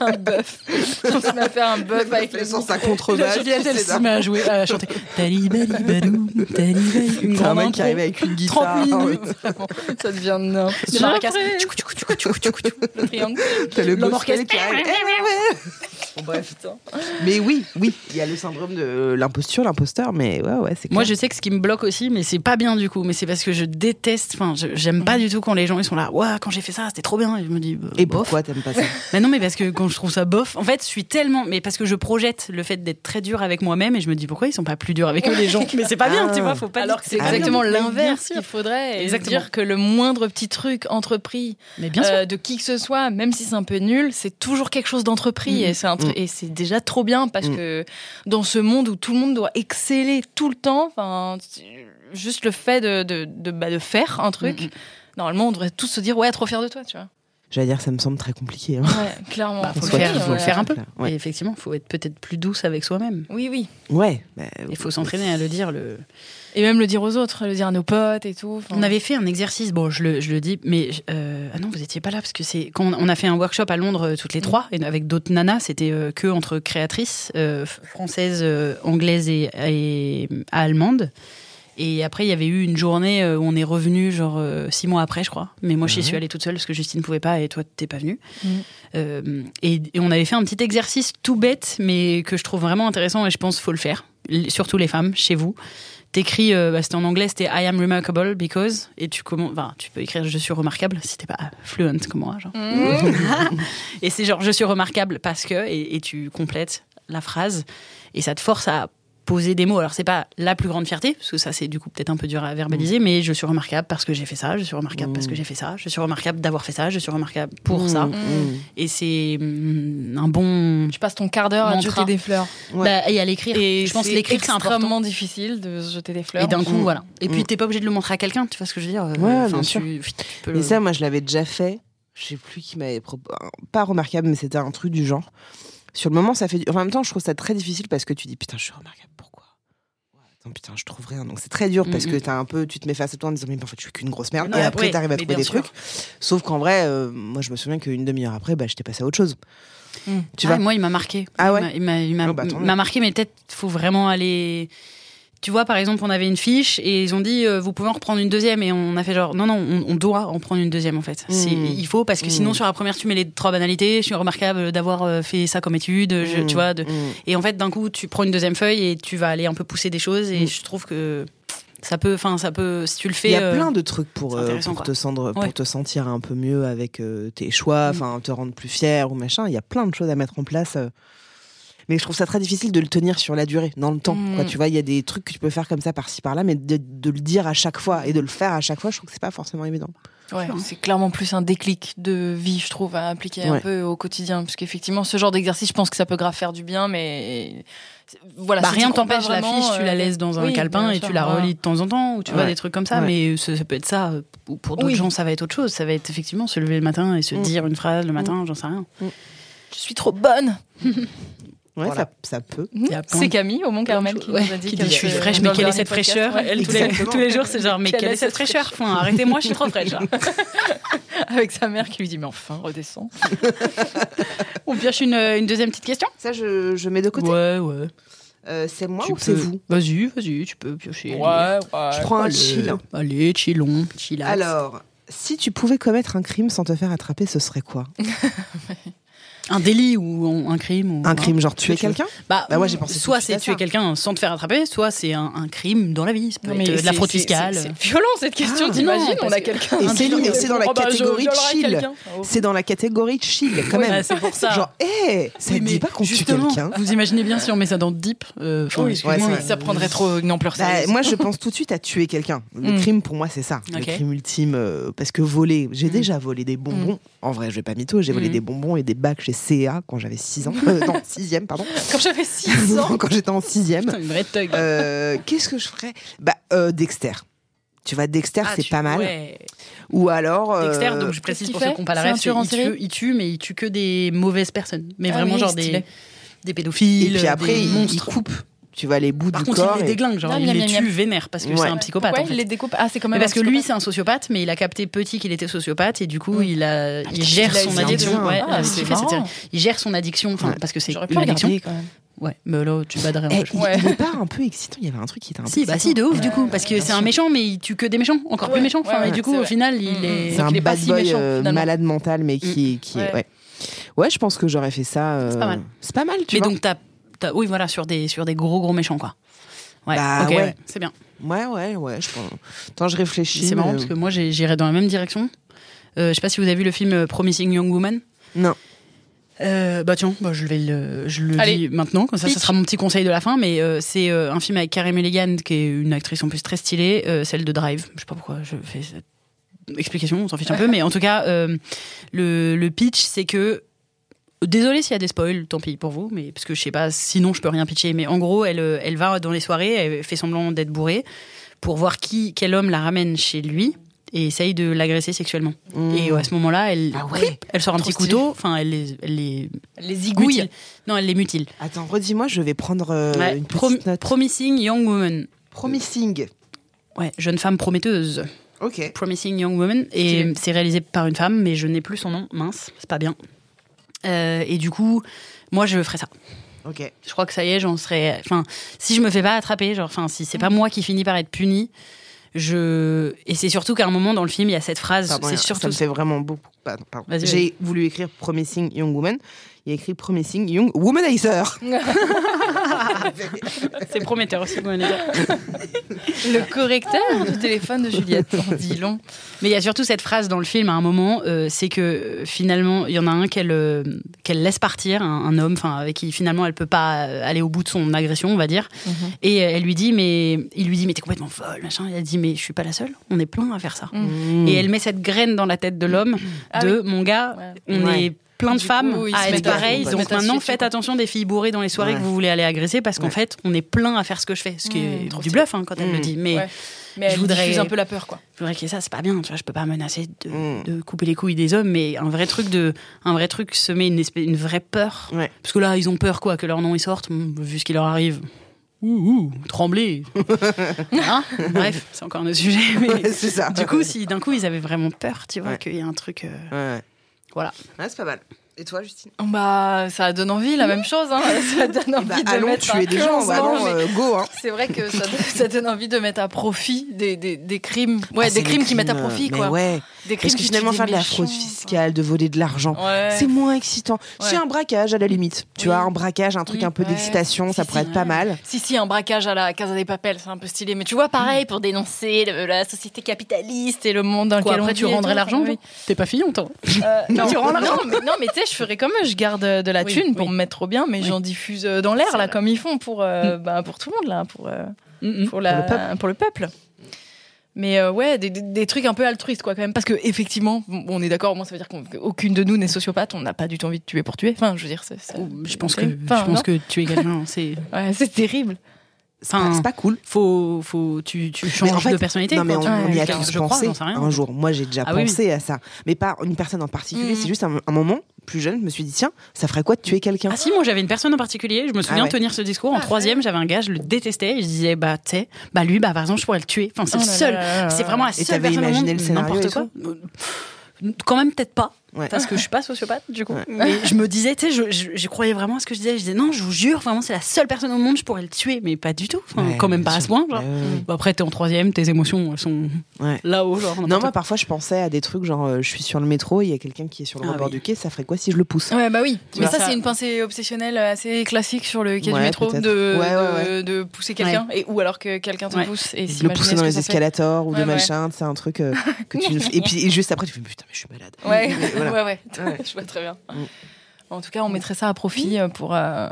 un bœuf. On se met à faire un bœuf avec les micros. sa contrebasse Juliette, elle s'y met à jouer, à chanter. Tali bali badou, tali bali. Une C'est un grande mec qui arrive avec une 30 guitare minutes. Ça devient n'importe tchoukou. Le triangle. T'as le orchestre. qui arrive. Eh. Bon, bref. mais oui oui il y a le syndrome de l'imposture l'imposteur mais ouais ouais c'est Moi, je sais que ce qui me bloque aussi, mais c'est pas bien du coup, mais c'est parce que je déteste, enfin, j'aime pas du tout quand les gens ils sont là, ouais, quand j'ai fait ça, c'était trop bien. Et je me dis, bah, et bof. pourquoi t'aimes pas ça? Mais non, mais parce que quand je trouve ça bof, en fait, je suis tellement, mais parce que je projette le fait d'être très dur avec moi-même et je me dis pourquoi ils sont pas plus durs avec eux les gens? Mais c'est pas bien, Ah. tu vois, faut pas Alors que c'est exactement l'inverse qu'il faudrait. Exactement. Dire que le moindre petit truc entrepris Mais bien sûr. euh, de qui que ce soit, même si c'est un peu nul, c'est toujours quelque chose d'entrepris. Et c'est un tru- Mhm. et c'est déjà trop bien parce Mhm. que dans ce monde où tout le monde doit exceller tout le temps, enfin, juste le fait de, de, de, bah, de faire un truc, normalement, on devrait tous se dire, ouais, trop fier de toi, tu vois. J'allais dire ça me semble très compliqué hein. Ouais, clairement. Bah, faut, Faut le faire, faut faut le le faire un peu. Ouais. Et effectivement, faut être peut-être plus douce avec soi-même. Oui, oui. ouais bah, Il faut s'entraîner à le dire. Le... Et même le dire aux autres, le dire à nos potes et tout. On avait fait un exercice, bon, je le, je le dis, mais euh, ah non, vous étiez pas là parce que c'est quand on, a fait un workshop à Londres euh, toutes les trois et avec d'autres nanas, c'était euh, que entre créatrices euh, françaises, euh, anglaises et, et allemandes. Et après, il y avait eu une journée euh, où on est revenu genre euh, six mois après, je crois. Mais moi, j'y suis allée toute seule parce que Justine pouvait pas et toi, t'es pas venue. Mhm. Euh, et, et on avait fait un petit exercice tout bête, mais que je trouve vraiment intéressant et je pense qu'il faut le faire. Surtout les femmes, chez vous. t'écris, euh, bah, c'était en anglais, c'était I am remarkable because, et tu commences, enfin, tu peux écrire je suis remarquable si t'es pas fluent comme moi, genre. et c'est genre je suis remarquable parce que, et, et tu complètes la phrase, et ça te force à poser des mots. Alors c'est pas la plus grande fierté, parce que ça c'est du coup peut-être un peu dur à verbaliser, mais je suis remarquable parce que j'ai fait ça, je suis remarquable parce que j'ai fait ça, je suis remarquable d'avoir fait ça, je suis remarquable pour ça. Mmh. Et c'est mm, un bon. Tu passes ton quart d'heure à jeter des fleurs. Ouais. Bah, et à l'écrire. Et je pense que l'écrire c'est extrêmement difficile de se jeter des fleurs. Et d'un coup, voilà. Et puis, t'es pas obligé de le montrer à quelqu'un, tu vois ce que je veux dire Euh, Ouais, enfin, bien tu- sûr. tu peux Et le- ça, moi, je l'avais déjà fait. Je sais plus qui m'avait proposé. Pas remarquable, mais c'était un truc du genre. Sur le moment, ça fait. En même temps, je trouve ça très difficile parce que tu dis putain, je suis remarquable. Pourquoi? Attends, putain, je trouve rien. Donc c'est très dur parce Mm, que mm. t'as un peu, tu te mets face à toi en disant mais en fait, je suis qu'une grosse merde. Et après, ouais, t'arrives à trouver des sûr. trucs. Sauf qu'en vrai, euh, moi, je me souviens qu'une demi-heure après, bah, j'étais passé à autre chose. Mm. Tu Ah, vois Moi, il m'a marqué. Ah ouais? Il m'a- Oh, bah, m'a marqué, mais peut-être faut vraiment aller. Tu vois, par exemple, on avait une fiche et ils ont dit euh, vous pouvez en reprendre une deuxième et on a fait genre non non on, on doit en prendre une deuxième en fait. C'est- Mm. Il faut parce que sinon sur la première tu mets les trois banalités. Je suis remarquable d'avoir euh, fait ça comme étude. je- Mm, tu vois. de-. Et en fait d'un coup tu prends une deuxième feuille et tu vas aller un peu pousser des choses et je trouve que ça peut, enfin ça peut si tu le fais. Il y a euh, plein de trucs pour, euh, te, pour Ouais. te sentir un peu mieux avec euh, tes choix, Mm. enfin te rendre plus fier ou machin. Il y a plein de choses à mettre en place. Euh. Mais je trouve ça très difficile de le tenir sur la durée, dans le temps. Mm. Quoi. Tu vois, il y a des trucs que tu peux faire comme ça par-ci par-là, mais de, de le dire à chaque fois et de le faire à chaque fois, je trouve que c'est pas forcément évident. Ouais, c'est clairement plus un déclic de vie, je trouve, à appliquer un peu au quotidien. Parce qu'effectivement, ce genre d'exercice, je pense que ça peut grave faire du bien, mais voilà. Bah, si rien t'empêche la fiche, tu la euh, laisses dans un oui, calepin et sûr, tu la relis de temps en temps, ou tu vois des trucs comme ça. Ouais. Mais ça, ça peut être ça. euh, Ou pour d'autres Oui. gens, ça va être autre chose. Ça va être effectivement se lever le matin et se Mm. dire une phrase le matin, j'en sais rien. Je suis trop bonne. Ouais, Voilà. ça, ça peut. plein C'est Camille au Mont Carmel qui Ouais, nous a dit qui qu'elle dit je suis fraîche, mais le quelle est cette podcast. fraîcheur Ouais, Elle, tous, les, tous les jours, c'est genre, mais Quelle quelle est cette fraîcheur Enfin, Arrêtez-moi, je suis trop fraîche. Avec sa mère qui lui dit mais enfin redescends. On pioche une, une deuxième petite question? Ça, je, je mets de côté. Ouais, ouais. Euh, c'est moi Tu ou c'est vous? Vas-y, vas-y, tu peux piocher. ouais. Je prends un Allez, chill. Allez, chillon, chillax. Alors, si tu pouvais commettre un crime sans te faire attraper, ce serait quoi? Un délit ou un un crime ou Un crime, genre tuer quelqu'un? Bah, Bah, moi, j'ai pensé tout soit c'est tuer ça. quelqu'un sans te faire attraper, soit c'est un, un crime dans la vie. Ça peut Non, être mais de la fraude fiscale. C'est violent cette question, Ah, t'imagines On a que- quelqu'un. Et un c'est- dans la bah, catégorie chill. quelqu'un. Oh. C'est dans la catégorie chill, quand Ouais, même. c'est pour ça. Genre, hé, ça Oui, te mais dit pas qu'on tue quelqu'un? Vous imaginez bien si on met ça dans Deep euh, Oui, ouais, ça prendrait trop une ampleur Bah, sérieuse. moi, je pense tout de suite à tuer quelqu'un. Le Mm. crime, pour moi, c'est ça. Le crime ultime. euh, parce que voler, j'ai Mm. déjà volé des bonbons. En vrai, je vais pas mytho, j'ai volé Mm. des bonbons et des bacs chez CA quand j'avais 6 ans. Euh, non, 6 pardon. Quand j'avais 6 ans. quand j'étais en 6 Putain, une vraie thug. Euh, Qu'est-ce que je ferais? Bah, euh, Dexter. Tu vois, Dexter, Ah, c'est tu- pas mal. ouais. Ou alors. euh, Dexter, donc je précise pour ceux qui n'ont pas la en il tue, il tue, mais il tue que des mauvaises personnes. Mais Ah vraiment, oui, genre stylé. des, des pédophiles, Et puis après, des il, il monstres. coupe. Tu vois les bouts Par du contre, corps. il les déglingue, genre il miam, les miam, tue vénère parce que Ouais. c'est un psychopathe. Ouais, en fait. il les découpe. Ah, c'est quand Mais même. parce que lui, c'est un sociopathe, mais il a capté petit qu'il était sociopathe et du coup, Mm. il, a, il gère il a son addiction. Ouais, Ah, il c'est gère son addiction, enfin, Ouais. parce que c'est J'aurais pu une regarder addiction. quand même. Ouais, mais là, tu baderais un peu. il, Ouais. il est pas un peu excitant. Il y avait un truc qui était un peu. Si, bah si, de ouf, du coup, parce que c'est un méchant, mais il tue que des méchants, encore plus méchants. Enfin, et du coup, au final, il Mm, est. C'est un il est pas bad si boy méchant, euh, malade mental, mais qui, qui Ouais. ouais. ouais. je pense que j'aurais fait ça. euh, C'est pas mal. C'est pas mal, tu Mais vois. donc, t'as. Oui, voilà, sur des, sur des gros, gros méchants, quoi. Ouais, Bah, ok, ouais. ouais, c'est bien. Ouais, ouais, ouais. Je pense. Attends, je réfléchis. C'est marrant mais- parce que moi, j'irais dans la même direction. Euh, je sais pas si vous avez vu le film euh, Promising Young Woman. Non. Euh, bah tiens, bah, je vais le, je le Allez. dis maintenant, comme ça, ça sera mon petit conseil de la fin. Mais euh, c'est euh, un film avec Carey Mulligan, qui est une actrice en plus très stylée, euh, celle de Drive. Je sais pas pourquoi je fais cette explication, on s'en fiche un peu, mais en tout cas, euh, le, le pitch, c'est que Désolé s'il y a des spoils, tant pis pour vous, mais parce que je sais pas, sinon je peux rien pitcher. Mais en gros, elle, euh, elle va dans les soirées, elle fait semblant d'être bourrée pour voir qui, quel homme la ramène chez lui et essaye de l'agresser sexuellement. Mmh. Et à ce moment-là, elle, Ah ouais elle sort un Trop petit stylé. couteau, enfin, elle les, elle les Les zigouilles. mutile. Non, elle les mutile. Attends, redis-moi, je vais prendre euh, Ouais, une Prom- petite note. Promising Young Woman. Promising. Ouais, jeune femme prometteuse. Ok. Promising Young Woman. Et c'est réalisé par une femme, mais je n'ai plus son nom. Mince, c'est pas bien. Euh, et du coup, moi, je ferais ça. Ok. Je crois que ça y est, j'en serais. Enfin, si je me fais pas attraper, genre, enfin, si c'est pas moi qui finis par être puni, je. Et c'est surtout qu'à un moment dans le film, il y a cette phrase. C'est ça surtout. me fait vraiment beaucoup. Pardon, pardon. Vas-y, J'ai voulu écrire Promising Young Woman. Il y a écrit Promising Young Womanizer. C'est prometteur aussi, vous. Le correcteur du téléphone de Juliette. On dit long. Mais il y a surtout cette phrase dans le film à un moment, euh, c'est que euh, finalement, il y en a un qu'elle euh, qu'elle laisse partir, un, un homme, enfin avec qui finalement elle peut pas aller au bout de son agression, on va dire. Mhm. Et elle lui dit, mais il lui dit, mais t'es complètement folle, machin. Et elle dit, mais je suis pas la seule. On est plein à faire ça. Mhm. Et elle met cette graine dans la tête de l'homme Ah de mon gars, Ouais. on Ouais. est plein de femmes ils à être pareilles. ils Donc maintenant, faites attention des filles bourrées dans les soirées Ouais. que vous voulez aller agresser parce qu'en Ouais. fait, on est plein à faire ce que je fais. Ce qui Mmh, est du bluff hein, quand elle le dit. Mais Ouais. Mais je voudrais- un peu la peur, quoi. je voudrais ait ça, c'est pas bien. Tu vois, je peux pas menacer de, Mm. de couper les couilles des hommes, mais un vrai truc de, un vrai truc semer une espèce, une vraie peur. Parce que là, ils ont peur quoi, que leur nom y sorte, mm, vu ce qui leur arrive. Ouh, ouh trembler. Hein Bref, c'est encore un autre sujet. Mais Ouais, c'est ça. du coup, si d'un coup ils avaient vraiment peur, tu vois, Ouais. qu'il y a un truc. euh, Ouais. Voilà. Ouais, c'est pas mal. Et toi, Justine? Bah, ça donne envie, la même chose. Hein. Ça donne envie bah, de Allons mettre tuer un des gens, 15 bah non, euh, go hein. C'est vrai que ça, ça donne envie de mettre à profit des, des, des crimes. Ouais, Ah, des crimes qui mettent à profit, mais quoi. Ouais. Des crimes Parce que finalement, faire de la fraude méchants, fiscale, de voler de l'argent, Ouais. c'est moins excitant. Si Ouais. un braquage, à la limite, tu Oui. vois, un braquage, un truc Mm, un peu ouais. d'excitation, ça Si, pourrait si. être pas mal. Si, si, un braquage à la Casa des Papels, c'est un peu stylé. Mais tu vois, pareil, pour dénoncer le- la société capitaliste et le monde dans Quoi, lequel après, on tu rendrais l'argent, Oui. T'es pas fillon, toi Euh, non, Tu rends l'argent. non, mais, non, mais tu sais, je ferais comme eux, je garde de la thune pour me mettre trop bien, mais j'en diffuse euh, dans l'air, là, comme ils font pour, euh, bah, pour tout le monde, là, pour, euh, Mm, mm. Pour le peuple. Mais euh, ouais, des, des- des trucs un peu altruistes, quoi, quand même. Parce que, effectivement, on est d'accord, moi, ça veut dire qu'aucune de nous n'est sociopathe, on n'a pas du tout envie de tuer pour tuer. Enfin, je veux dire, c'est. Je pense que, Enfin, je pense que tu es quelqu'un, c'est. Ouais, c'est terrible. C'est pas- Enfin, c'est pas cool. faut, faut, tu, tu changes en fait, de personnalité. Non, mais on, tu- on y a tous pensé un jour. Moi, j'ai déjà Ah oui, pensé à ça. Mais pas une personne en particulier. Mhm. C'est juste un, un moment, plus jeune, je me suis dit, tiens, ça ferait quoi de tuer quelqu'un? Ah si, moi j'avais une personne en particulier, je me souviens Ah ouais. tenir ce discours en Ah troisième, j'avais un gars, je le détestais, et je disais, bah tu sais, bah lui, bah par exemple, je pourrais le tuer. Enfin, c'est Oh le seul, c'est vraiment la Et seule t'avais personne au imaginé monde, le scénario n'importe et quoi. Quand même peut-être pas, Ouais. parce que je suis pas sociopathe du coup. Ouais. Mais je me disais, tu sais, je, je, je croyais vraiment à ce que je disais. Je disais, non, je vous jure, vraiment, c'est la seule personne au monde, je pourrais le tuer, mais pas du tout. Enfin, Ouais, quand même pas à ce point. Genre. Ouais, ouais, après, t'es en troisième, tes émotions elles sont ouais. là-haut. Genre, Non, moi, parfois, je pensais à des trucs genre, euh, je suis sur le métro, il y a quelqu'un qui est sur le Ah rebord oui. du quai, ça ferait quoi si je le pousse? Ouais, bah oui. Tu Mais ça, ça- c'est une pensée obsessionnelle assez classique sur le quai Ouais, du métro, de, Ouais, ouais, de, de pousser quelqu'un, et ou alors que quelqu'un te Ouais. pousse et le pousser dans les escalators ou Ouais, de ouais. machin, c'est un truc euh, que tu ne fais- Et puis juste après, tu fais putain, mais je suis malade. Ouais, voilà. ouais, ouais, Ouais. Je vois très bien. Mm. En tout cas, on mettrait ça à profit euh, pour, euh,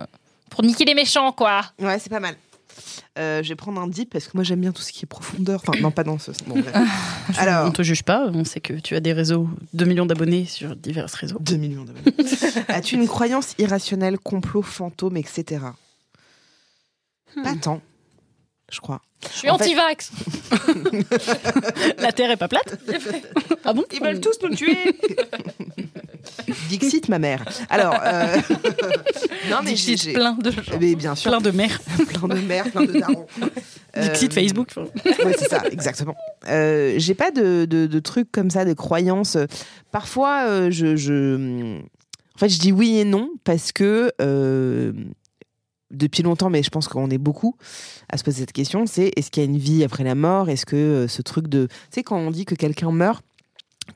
pour niquer les méchants, quoi. Ouais, c'est pas mal. Euh, je vais prendre un dip parce que moi j'aime bien tout ce qui est profondeur. Enfin, non, pas dans ce. Bon, bref. Alors, On te juge pas, on sait que tu as des réseaux, 2 millions d'abonnés sur divers réseaux. 2 millions d'abonnés. As-tu une croyance irrationnelle, complot, fantôme, etc. Pas tant, je crois. Je suis fait- anti-vax. La Terre est pas plate Ah bon Ils veulent tous nous tuer Dixit, ma mère. Alors, euh... non, mais Dixit j'ai- plein de gens. Mais bien sûr, Plein de mères. plein de mères, plein de darons. Dixit Euh, Facebook. Ouais, c'est ça, exactement. Euh, j'ai pas de, de, de trucs comme ça, de croyances. Parfois, euh, je, je. En fait, je dis oui et non parce que. Depuis longtemps, mais je pense qu'on est beaucoup à se poser cette question, c'est est-ce qu'il y a une vie après la mort? Est-ce que euh, ce truc de... Tu sais, quand on dit que quelqu'un meurt,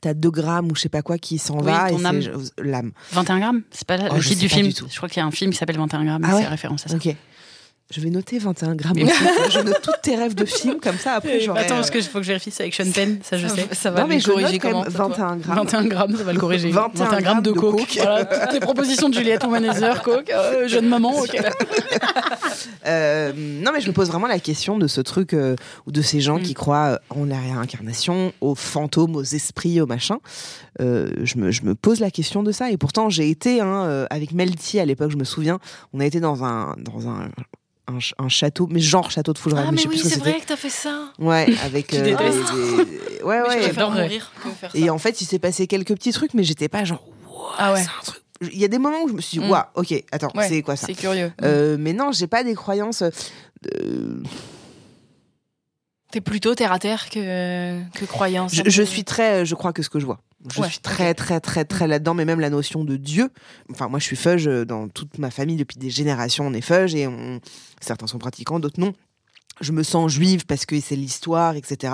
t'as 2 grammes ou je sais pas quoi qui s'en Oui, va, ton et âme. c'est l'âme. 21 grammes? C'est pas Oh, le je titre du film. du tout. Je crois qu'il y a un film qui s'appelle 21 grammes. Ah ouais? c'est référence à ça. Ok. Je vais noter 21 grammes aussi. je note tous tes rêves de films, comme ça après j'aurai... Attends, euh, parce qu'il faut que je vérifie ça avec Sean Penn, ça je sais. Ça va Non, mais je corriger quand comment même toi 21 grammes. 21 grammes, ça va le corriger. 21 grammes de de coke. coke. Voilà, toutes les propositions de Juliette Humanizer, coke, euh, jeune maman, ok. Euh, non, mais je me pose vraiment la question de ce truc euh, ou de ces gens Mm. qui croient euh, en la réincarnation, aux fantômes, aux esprits, aux machins. Euh, je, me, je me pose la question de ça. Et pourtant, j'ai été hein, euh, avec Melty à l'époque, je me souviens. On a été dans un dans un, un, ch- un château, mais genre château de Fougeray. Ah, mais je oui, ce c'est vrai que t'as fait ça. Ouais, avec euh, des- des- ouais, Mais je ouais. préfère j'adorerais. mourir que faire ça. Et en fait, il s'est passé quelques petits trucs, mais j'étais pas genre. Ah ouais. c'est un truc. Il y a des moments où je me suis dit, Mm. waouh, ok, attends, Ouais, c'est quoi ça? C'est curieux. Euh, Mais non, j'ai pas des croyances. euh, T'es plutôt terre à terre que, que croyance. Je, je suis très, je crois que ce que je vois. Je Ouais, suis très, très, très, très là-dedans, mais même la notion de Dieu. Enfin, moi, je suis feuge euh, dans toute ma famille depuis des générations. On est feuge et on... certains sont pratiquants, d'autres non. Je me sens juive parce que c'est l'histoire, etc.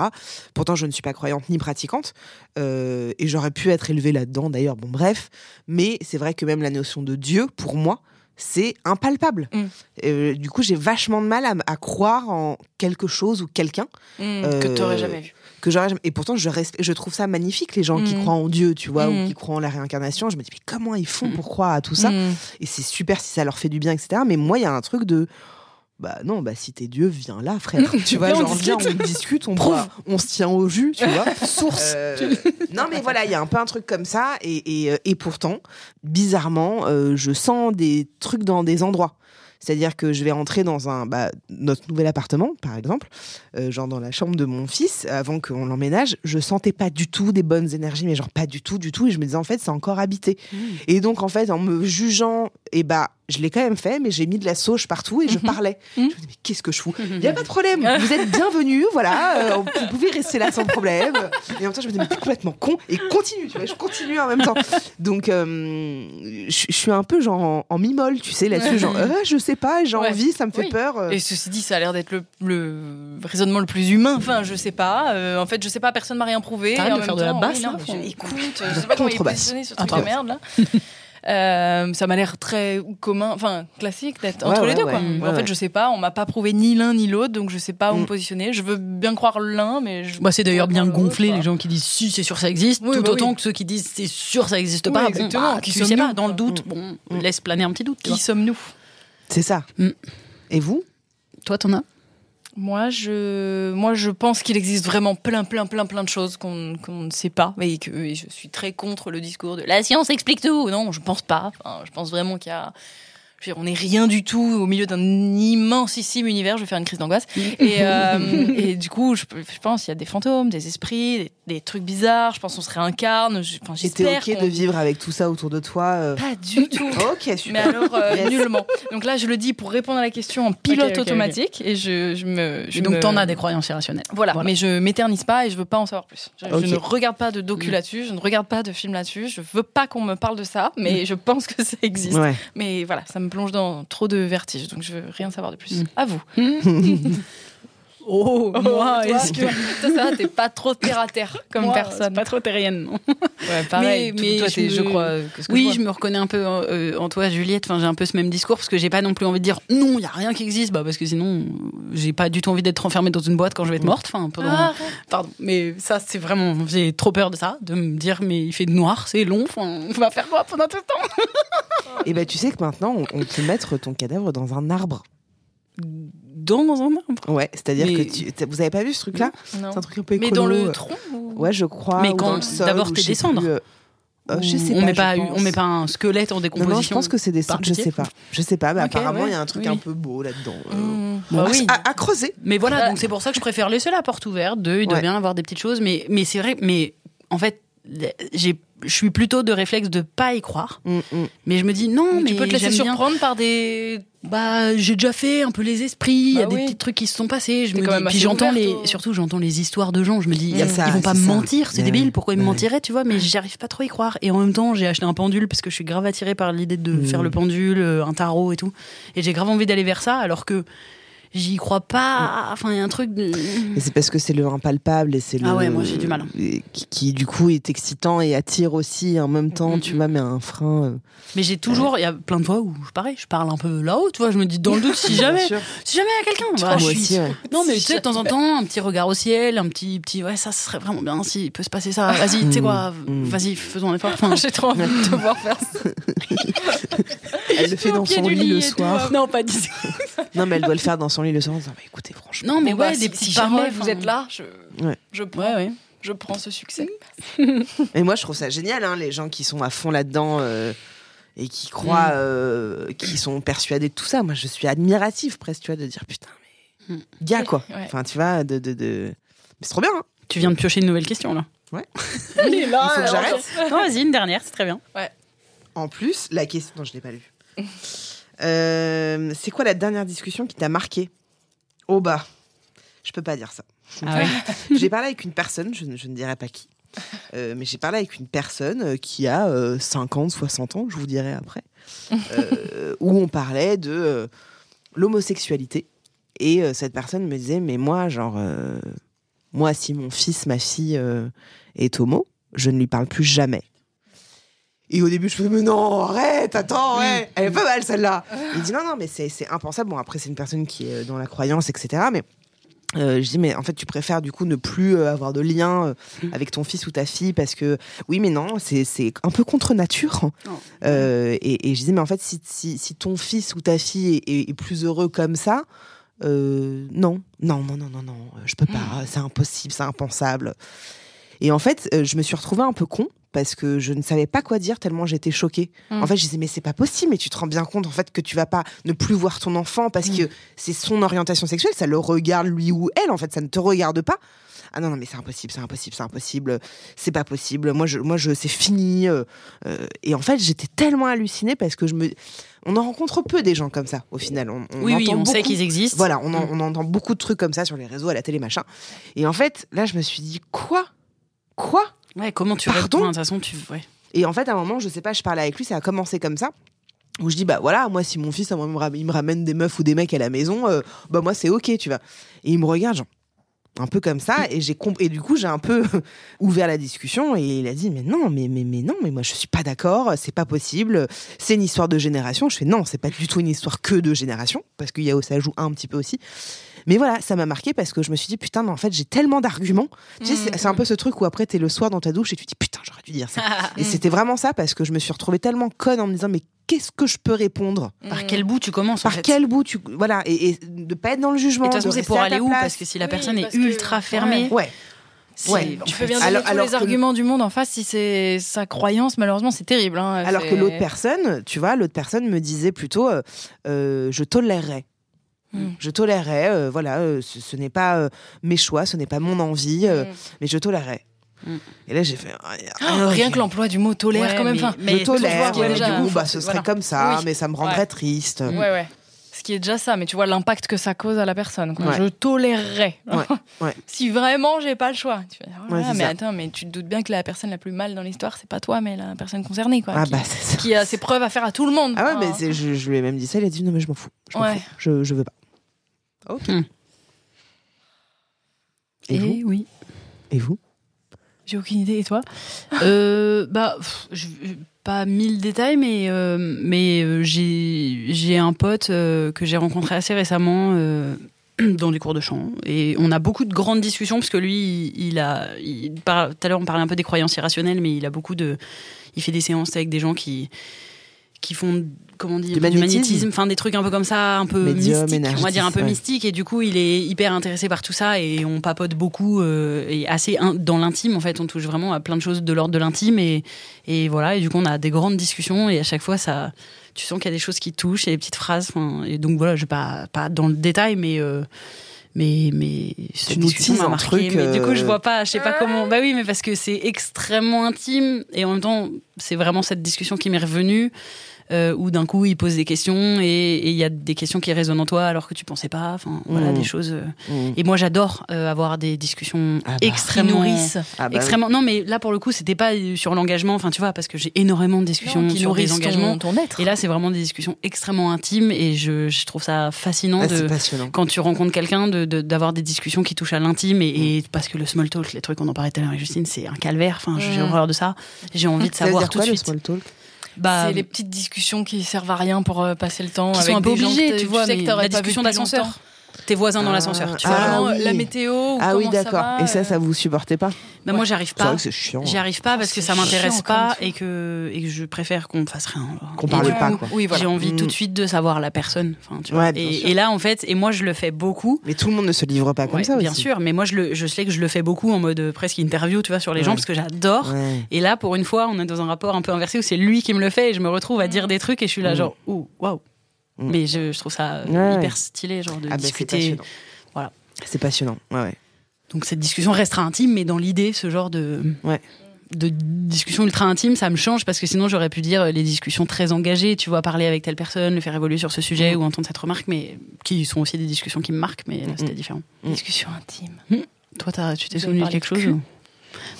Pourtant, je ne suis pas croyante ni pratiquante. Euh, et j'aurais pu être élevée là-dedans, d'ailleurs. Bon, bref. Mais c'est vrai que même la notion de Dieu, pour moi, c'est impalpable. Mm. Euh, du coup, j'ai vachement de mal à, croire en quelque chose ou quelqu'un Mm, que Euh, t'aurais jamais vu. que j'aurais jamais- Et pourtant, je, je trouve ça magnifique, les gens qui Mm. croient en Dieu, tu vois, Mm. ou qui croient en la réincarnation. Je me dis, mais comment ils font Mm. pour croire à tout ça Mm. Et c'est super si ça leur fait du bien, etc. Mais moi, il y a un truc de. Bah non, bah si t'es Dieu, viens là, frère. Tu vois, on genre, viens, discute. on discute, on, boit, on se tient au jus, tu vois. Source. Euh, non, mais voilà, il y a un peu un truc comme ça. Et, et, euh, et pourtant, bizarrement, euh, je sens des trucs dans des endroits. C'est-à-dire que je vais rentrer dans un bah, notre nouvel appartement, par exemple, euh, genre dans la chambre de mon fils, avant qu'on l'emménage, je sentais pas du tout des bonnes énergies, mais genre pas du tout, du tout. Et je me disais en fait, c'est encore habité. Et donc en fait, en me jugeant, et bah, je l'ai quand même fait, mais j'ai mis de la sauge partout et je parlais. Je me disais mais qu'est-ce que je fous? Il y a pas de problème, vous êtes bienvenus, voilà, euh, vous pouvez rester là sans problème. Et en même temps, je me disais mais t'es complètement con et continue, tu vois, je continue en même temps. Donc euh, je suis un peu genre en, en mi-molle, tu sais, là-dessus, genre euh, je sais pas, j'ai Ouais. envie, ça me fait Oui. peur. euh. Et ceci dit, ça a l'air d'être le, le raisonnement le plus humain. Enfin, je sais pas. Euh, en fait, je sais pas, personne m'a rien prouvé. T'arrêtes Et en de même faire de la basse, oui, Écoute, je sais pas comment il est positionné ce truc de merde là. Euh, ça m'a l'air très commun, enfin classique d'être Ouais, entre ouais, les deux ouais. quoi. Mm. en Ouais, fait, je sais pas, on m'a pas prouvé ni l'un ni l'autre, donc je sais pas où Mm. me positionner. Je veux bien croire l'un, mais je Bah, c'est d'ailleurs bien gonflé quoi. les gens qui disent si c'est sûr ça existe, Oui, tout bah autant oui. que ceux qui disent c'est sûr ça existe Oui, pas. Bon, exactement. bah, Qui tu sais pas dans le doute, bon, laisse planer un petit doute. Qui sommes-nous? C'est ça. Mm. Et vous? Toi t'en as? Moi, je, moi, je pense qu'il existe vraiment plein, plein, plein, plein de choses qu'on qu'on ne sait pas, et que et je suis très contre le discours de la science explique tout. Non, je pense pas. Enfin, je pense vraiment qu'il y a je veux dire, on n'est rien du tout au milieu d'un immensissime univers. Je vais faire une crise d'angoisse. Et, euh, et du coup, je, je pense qu'il y a des fantômes, des esprits, des, des trucs bizarres. Je pense qu'on se réincarne. Je- Enfin, Et t'es j'espère ok de vivre avec tout ça autour de toi euh, Pas du tout. Ok, Mais super. alors, euh, Yes. nullement. Donc là, je le dis pour répondre à la question en pilote automatique. Et je, je me. Je Et donc me- t'en as des croyances irrationnelles. Voilà, mais je m'éternise pas et je veux pas en savoir plus. Je, ne regarde pas de docu là-dessus, je ne regarde pas de film là-dessus, je veux pas qu'on me parle de ça, mais je pense que ça existe. Ouais. Mais voilà, ça me plonge dans trop de vertige, donc je veux rien savoir de plus. Mm. À vous. Oh, moi, toi, est-ce que. toi, ça va, t'es pas trop terre à terre comme Moi, personne. Pas trop terrienne, non. Ouais, pareil. Mais- tout- mais toi, je t'es- je, crois que ce que Oui, je me reconnais un peu euh, en toi, Juliette. Enfin, j'ai un peu ce même discours parce que j'ai pas non plus envie de dire non, il y a rien qui existe, bah parce que sinon, euh, j'ai pas du tout envie d'être enfermée dans une boîte quand je vais être morte. Enfin, pendant. Ah, Pardon, mais ça, c'est vraiment. J'ai trop peur de ça, de me dire mais il fait noir, c'est long. Enfin, on va faire quoi pendant tout ce temps? Et ben tu sais que maintenant on, on peut mettre ton cadavre dans un arbre. Dans un arbre. Ouais, c'est-à-dire Mais- que tu, vous avez pas vu ce truc-là. C'est un truc un peu Mais écolo. dans le euh. tronc ou- Ouais, je crois. Mais quand- d'abord tes descendres. plus, euh, euh, je sais on pas. met pas, on met pas un squelette en décomposition. non, je pense que c'est des je sais pas. Je sais pas, mais apparemment il y a un truc oui, un peu beau là-dedans. euh. Mm. Bah Bah oui. À, à creuser. Mais voilà, donc c'est pour ça que je préfère laisser la porte ouverte. De, il doit bien avoir des petites choses, mais mais c'est vrai. Mais en fait, j'ai, je suis plutôt de réflexe de pas y croire. Mm, mm. Mais je me dis non, mais tu peux te laisser bien. surprendre par des. Bah, j'ai déjà fait un peu les esprits. Il y a Bah des petits trucs qui se sont passés. Je me quand dis, même puis j'entends les, surtout j'entends les histoires de gens. Je me dis, Il y a ça, ils vont pas me mentir, c'est débile. Pourquoi ils me mentiraient, tu vois Mais j'arrive pas trop à y croire. Et en même temps, j'ai acheté un pendule parce que je suis grave attirée par l'idée de Mm. faire le pendule, euh, un tarot et tout. Et j'ai grave envie d'aller vers ça, alors que j'y crois pas. Enfin, il y a un truc. De... Et c'est parce que c'est le impalpable et c'est le. Ah ouais, moi, j'ai du mal. Qui, qui, du coup est excitant et attire aussi en même temps, Mm, tu mm. vois, mais un frein. euh, Mais j'ai toujours, il y a plein de fois où, pareil, je parle un peu là-haut, tu vois. Je me dis dans le doute, si jamais, si jamais il y a quelqu'un. Moi bah, suis- aussi, ouais. Non, mais tu sais, de temps en temps, un petit regard au ciel, un petit, petit, ouais, ça, ce serait vraiment bien s'il peut se passer ça. Vas-y, tu sais quoi, Mm. vas-y, faisons un effort. Enfin, J'ai trop envie de te voir faire ça. Elle le fait dans son du lit le lit tout, soir. non, pas dit Non, mais elle doit le faire dans son lit le soir en disant bah, écoutez, franchement. Non, mais bah, ouais, si- des si petites jamais paroles. vous enfin, êtes là, je, Ouais. je prends, Ouais, ouais. je prends ce succès. Et moi, je trouve ça génial, hein, les gens qui sont à fond là-dedans euh, et qui croient, euh, qui sont persuadés de tout ça. Moi, je suis admirative presque, tu vois, de dire putain, mais Mm. gars, quoi. Ouais. Enfin, tu vois, de. de, de... Mais c'est trop bien, hein. Tu viens de piocher une nouvelle question, là. Ouais. Elle est là, Il faut que j'arrête. Non, vas-y, une dernière, c'est très bien. En plus, la question. Non, je l'ai pas lu. Euh, c'est quoi la dernière discussion qui t'a marqué? Oh bah, je peux pas dire ça. Ah ouais. j'ai parlé avec une personne, je, ne- je ne dirai pas qui, euh, mais j'ai parlé avec une personne euh, qui a euh, 50, 60 ans, je vous dirai après, où on parlait de l'homosexualité. Et cette personne me disait, mais moi, genre, moi, si mon fils, ma fille est homo, je ne lui parle plus jamais. Et au début, je fais, mais non, arrête, attends, ouais, elle est pas mal celle-là. Il dit, non, non, mais c'est impensable. Bon, après, c'est une personne qui est dans la croyance, etc. Mais euh, je dis, mais en fait, tu préfères du coup ne plus euh, avoir de lien euh, avec ton fils ou ta fille parce que, oui, mais non, c'est un peu contre nature. Oh. Et, et je dis, mais en fait, si, si, si ton fils ou ta fille est, est- est plus heureux comme ça, non, non, non, non, non, non, je peux pas, c'est impossible, c'est impensable. Et en fait, euh, je me suis retrouvée un peu con parce que je ne savais pas quoi dire tellement j'étais choquée. Mm. En fait, je disais mais c'est pas possible, mais tu te rends bien compte en fait que tu vas pas ne plus voir ton enfant parce que c'est son orientation sexuelle, ça le regarde lui ou elle en fait, ça ne te regarde pas. Ah non non mais c'est impossible, c'est impossible, c'est impossible, c'est pas possible. Moi je moi je c'est fini euh, euh, et en fait, j'étais tellement hallucinée parce que je me on en rencontre peu des gens comme ça au final. On, on Oui, oui, on sait beaucoup- qu'ils existent. Voilà, on, en- Mm. on entend beaucoup de trucs comme ça sur les réseaux, à la télé, machin. Et en fait, là, je me suis dit, quoi? Quoi Ouais, comment tu Pardon réponds De toute façon, tu. Ouais. Et en fait, à un moment, je sais pas, je parlais avec lui, ça a commencé comme ça. Où je dis, bah voilà, moi, si mon fils, à moi, il me ramène des meufs ou des mecs à la maison, euh, bah moi, c'est ok, tu vois. Et il me regarde, genre, un peu comme ça, et j'ai et du coup, j'ai un peu ouvert la discussion, et il a dit, mais non, mais, mais, mais non, mais moi, je suis pas d'accord, c'est pas possible, c'est une histoire de génération. Je fais, non, c'est pas du tout une histoire que de génération, parce qu'il y a, ça joue un petit peu aussi. Mais voilà, ça m'a marqué parce que je me suis dit, putain, mais en fait, j'ai tellement d'arguments. Tu sais, c'est- c'est un peu ce truc où après, t'es le soir dans ta douche et tu te dis, putain, j'aurais dû dire ça. Et c'était vraiment ça parce que je me suis retrouvée tellement conne en me disant mais qu'est-ce que je peux répondre? Par quel bout tu commences en Par fait? quel bout tu voilà et, et de pas être dans le jugement. Et de toute façon, c'est pour à aller où? place. Parce que si la Oui, personne est que- ultra fermée, Ouais. Ouais. Tu fait, fais bien alors- donner tous alors les que- arguments du monde en face si c'est sa croyance, malheureusement, c'est terrible. hein. Alors que l'autre personne, tu vois, l'autre personne me disait plutôt euh, euh, je tolérerais. Mm. Je tolérerais, euh, voilà, euh, ce, ce n'est pas euh, mes choix, ce n'est pas mon envie, euh, Mm. mais je tolérerais. Mm. Et là, j'ai fait. ah, Oh, rien que l'emploi du mot tolère, Ouais, quand même. mais- Enfin, mais je tolère, ouais, déjà, du coup, bah, ce serait voilà. comme ça, Oui. mais ça me rendrait Ouais. triste. Ouais, ouais. Ce qui est déjà ça, mais tu vois l'impact que ça cause à la personne. quoi. Ouais. Je tolérerais. Ouais, ouais. si vraiment j'ai pas le choix. Tu oh là mais ça. attends, mais tu te doutes bien que la personne la plus mal dans l'histoire, c'est pas toi, mais la personne concernée. Quoi, Ah qui, bah, c'est ça. qui a ses preuves à faire à tout le monde. Ah ouais, mais c'est- je, je lui ai même dit ça, il a dit non, mais je m'en fous. Je, je, je veux pas. Ok. Hmm. Et, vous oui. Et vous J'ai aucune idée. Et toi Euh, bah, pff, je- pas mille détails, mais, euh, mais euh, j'ai un pote euh, que j'ai rencontré assez récemment dans des cours de chant. Et on a beaucoup de grandes discussions, parce que lui, il, a. Tout à l'heure, on parlait un peu des croyances irrationnelles, mais il a beaucoup de. Il fait des séances avec des gens qui qui font comment dire Du magnétisme. enfin des trucs un peu comme ça un peu Médium, mystiques on va dire un peu ouais. mystique et du coup il est hyper intéressé par tout ça et on papote beaucoup euh, et assez in- dans l'intime en fait. On touche vraiment à plein de choses de l'ordre de l'intime et et voilà et du coup on a des grandes discussions et à chaque fois ça tu sens qu'il y a des choses qui touchent et des petites phrases et donc voilà je vais pas pas dans le détail mais euh, mais mais cette nous m'a un marqué truc, mais du coup je euh, vois pas je sais pas comment. bah oui mais parce que c'est extrêmement intime et en même temps c'est vraiment cette discussion qui m'est revenue euh, où d'un coup il pose des questions et il y a des questions qui résonnent en toi alors que tu pensais pas enfin voilà Mmh. des choses euh. Mm. et moi j'adore euh, avoir des discussions Ah bah. extrêmement nourrissent. Ah bah extrêmement non mais là pour le coup c'était pas sur l'engagement enfin tu vois parce que j'ai énormément de discussions Non, qui sur nourrissent ton- être. et là c'est vraiment des discussions extrêmement intimes et je, je trouve ça fascinant Ah, de quand tu rencontres quelqu'un de- de- d'avoir des discussions qui touchent à l'intime et, et parce que le small talk les trucs on en parlait tout à l'heure avec Justine c'est un calvaire enfin j'ai Mm. horreur de ça j'ai envie de savoir tout quoi de le suite small talk? Bah c'est les petites discussions qui servent à rien pour euh, passer le temps. qui avec sont un peu t'as- tu vois sais mais que la pas discussion d'ascenseur. Tes voisins dans Ah, l'ascenseur tu ah, vois Vraiment, oui. la météo. ou Ah oui, ça d'accord. va, Et ça, euh, ça vous supportez pas bah, moi j'arrive C'est vrai pas que c'est chiant. J'y arrive pas parce que ça m'intéresse pas et que, et que je préfère qu'on fasse rien. Qu'on parle pas, coup, quoi. Oui, voilà. J'ai envie Mm. tout de suite de savoir la personne. Enfin, tu vois. Ouais, bien et, là, en fait, et moi je le fais beaucoup. Mais tout le monde ne se livre pas comme Ouais, ça bien aussi. sûr, mais moi je, le, je sais que je le fais beaucoup en mode euh, presque interview, tu vois, sur les gens Ouais. parce que j'adore. Ouais. Et là, pour une fois, on est dans un rapport un peu inversé où c'est lui qui me le fait et je me retrouve à dire des trucs et je suis là, Mm. genre, ouh, waouh. Mm. Mais je, je trouve ça Ouais, ouais. hyper stylé, genre de Ah bah, c'est discuter. passionnant. Voilà. C'est passionnant. Ouais, ouais. Donc cette discussion restera intime, mais dans l'idée, ce genre de, Ouais. de discussion ultra intime, ça me change parce que sinon j'aurais pu dire euh, les discussions très engagées, tu vois, parler avec telle personne, le faire évoluer sur ce sujet Mhm. ou entendre cette remarque, mais qui sont aussi des discussions qui me marquent, mais là c'était différent. Discussion intime. Toi, tu t'es souvenu de quelque chose ou-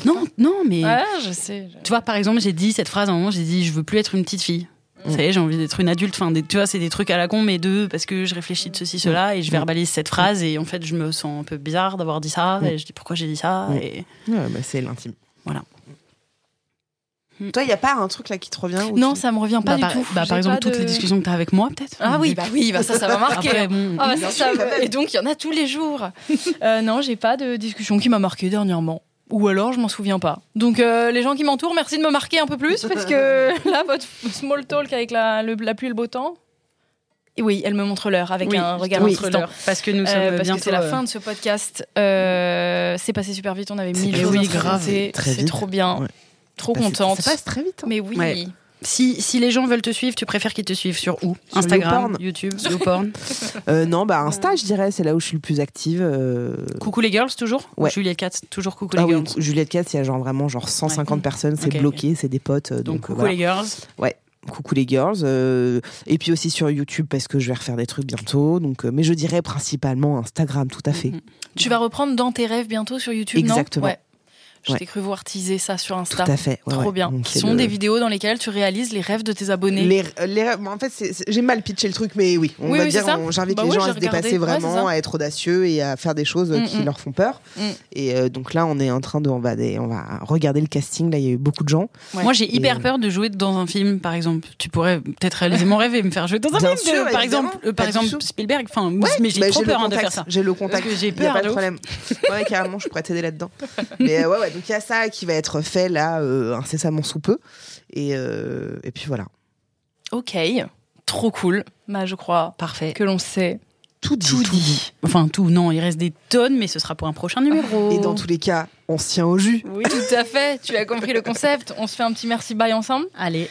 Non, non, mais Ouais, je sais. je- tu vois, par exemple, j'ai dit cette phrase à un moment, j'ai dit je veux plus être une petite fille. Mm. Ça y est, j'ai envie d'être une adulte. Enfin, des- tu vois, c'est des trucs à la con, mais deux, parce que je réfléchis de ceci, cela, et je Mm. verbalise cette phrase, et en fait, je me sens un peu bizarre d'avoir dit ça, Mm. et je dis pourquoi j'ai dit ça, Mm. et Ouais, bah, c'est l'intime. voilà. Toi, il y a pas un truc là qui te revient Non, tu- ça me revient pas Bah, du par, tout. bah, par exemple, toutes de- les discussions que tu as avec moi, peut-être. Ah oui, bah oui, bah ça, ça va marquer. Après, bon, Ah bah ça, ça- et donc il y en a tous les jours. Euh, non, j'ai pas de discussion qui m'a marqué dernièrement. Ou alors je m'en souviens pas. Donc euh, les gens qui m'entourent, merci de me marquer un peu plus parce que là votre small talk avec la, le- la pluie et le beau temps. Et oui, elle me montre l'heure avec oui, un regard oui, insistant. parce que nous Euh, sommes parce bientôt. que c'est la euh, fin de ce podcast. Euh, c'est passé super vite, on avait mille passé choses à oui, grave. C'est trop bien. Ouais. Trop Bah, contente. Ça passe très vite. hein. Mais oui. Ouais. Si, si les gens veulent te suivre, tu préfères qu'ils te suivent sur où? Sur Instagram, YouPorn. YouTube, YouPorn? Euh, non, bah Insta, je dirais, c'est là où je suis le plus active. euh, Coucou les girls, toujours? Ouais. Ou Juliette Katz, toujours coucou Ah les oui, girls? Juliette Katz, il y a genre vraiment genre 150 personnes, c'est bloqué, c'est des potes. euh, Donc, Donc, coucou voilà. les girls. Coucou les girls. et puis aussi sur YouTube parce que je vais refaire des trucs bientôt. Donc, mais je dirais principalement Instagram, tout à fait. Mhm. Tu vas reprendre dans tes rêves bientôt sur YouTube, Exactement. non Ouais. Je Ouais. t'ai cru voir teaser ça sur Insta. Tout à fait. ouais, Trop ouais. bien. Qui sont le- des vidéos dans lesquelles tu réalises les rêves de tes abonnés. Les, les- bon, en fait, j'ai mal pitché le truc, mais oui, on Oui, va oui, dire, j'invite Bah les gens à se dépasser vraiment, à être audacieux et à faire des choses euh, Mm, qui mm. leur font peur. Mm. Et euh, donc là, on est en train de, on va, des- on va regarder le casting. Là, il y a eu beaucoup de gens. Ouais. Moi, j'ai hyper Et- peur de jouer dans un film, par exemple. Tu pourrais peut-être réaliser mon rêve et me faire jouer dans un Bien film, de- sûr, par exemple, euh, par. Spielberg. Enfin, mais j'ai Bah, trop peur hein, de faire ça. J'ai le contact. j'ai peur, pas de ouf. problème. ouais, carrément, je pourrais t'aider là-dedans. Mais euh, ouais, ouais, donc il y a ça qui va être fait là, euh, incessamment sous peu. Et, euh, et puis voilà. Ok, trop cool. Bah, je crois Parfait. que l'on sait. Tout dit. Tout dit. Enfin, tout, non, il reste des tonnes, mais ce sera pour un prochain numéro. Et dans tous les cas, on se tient au jus. Oui, tout à fait. Tu as compris le concept. On se fait un petit merci bye ensemble. Allez,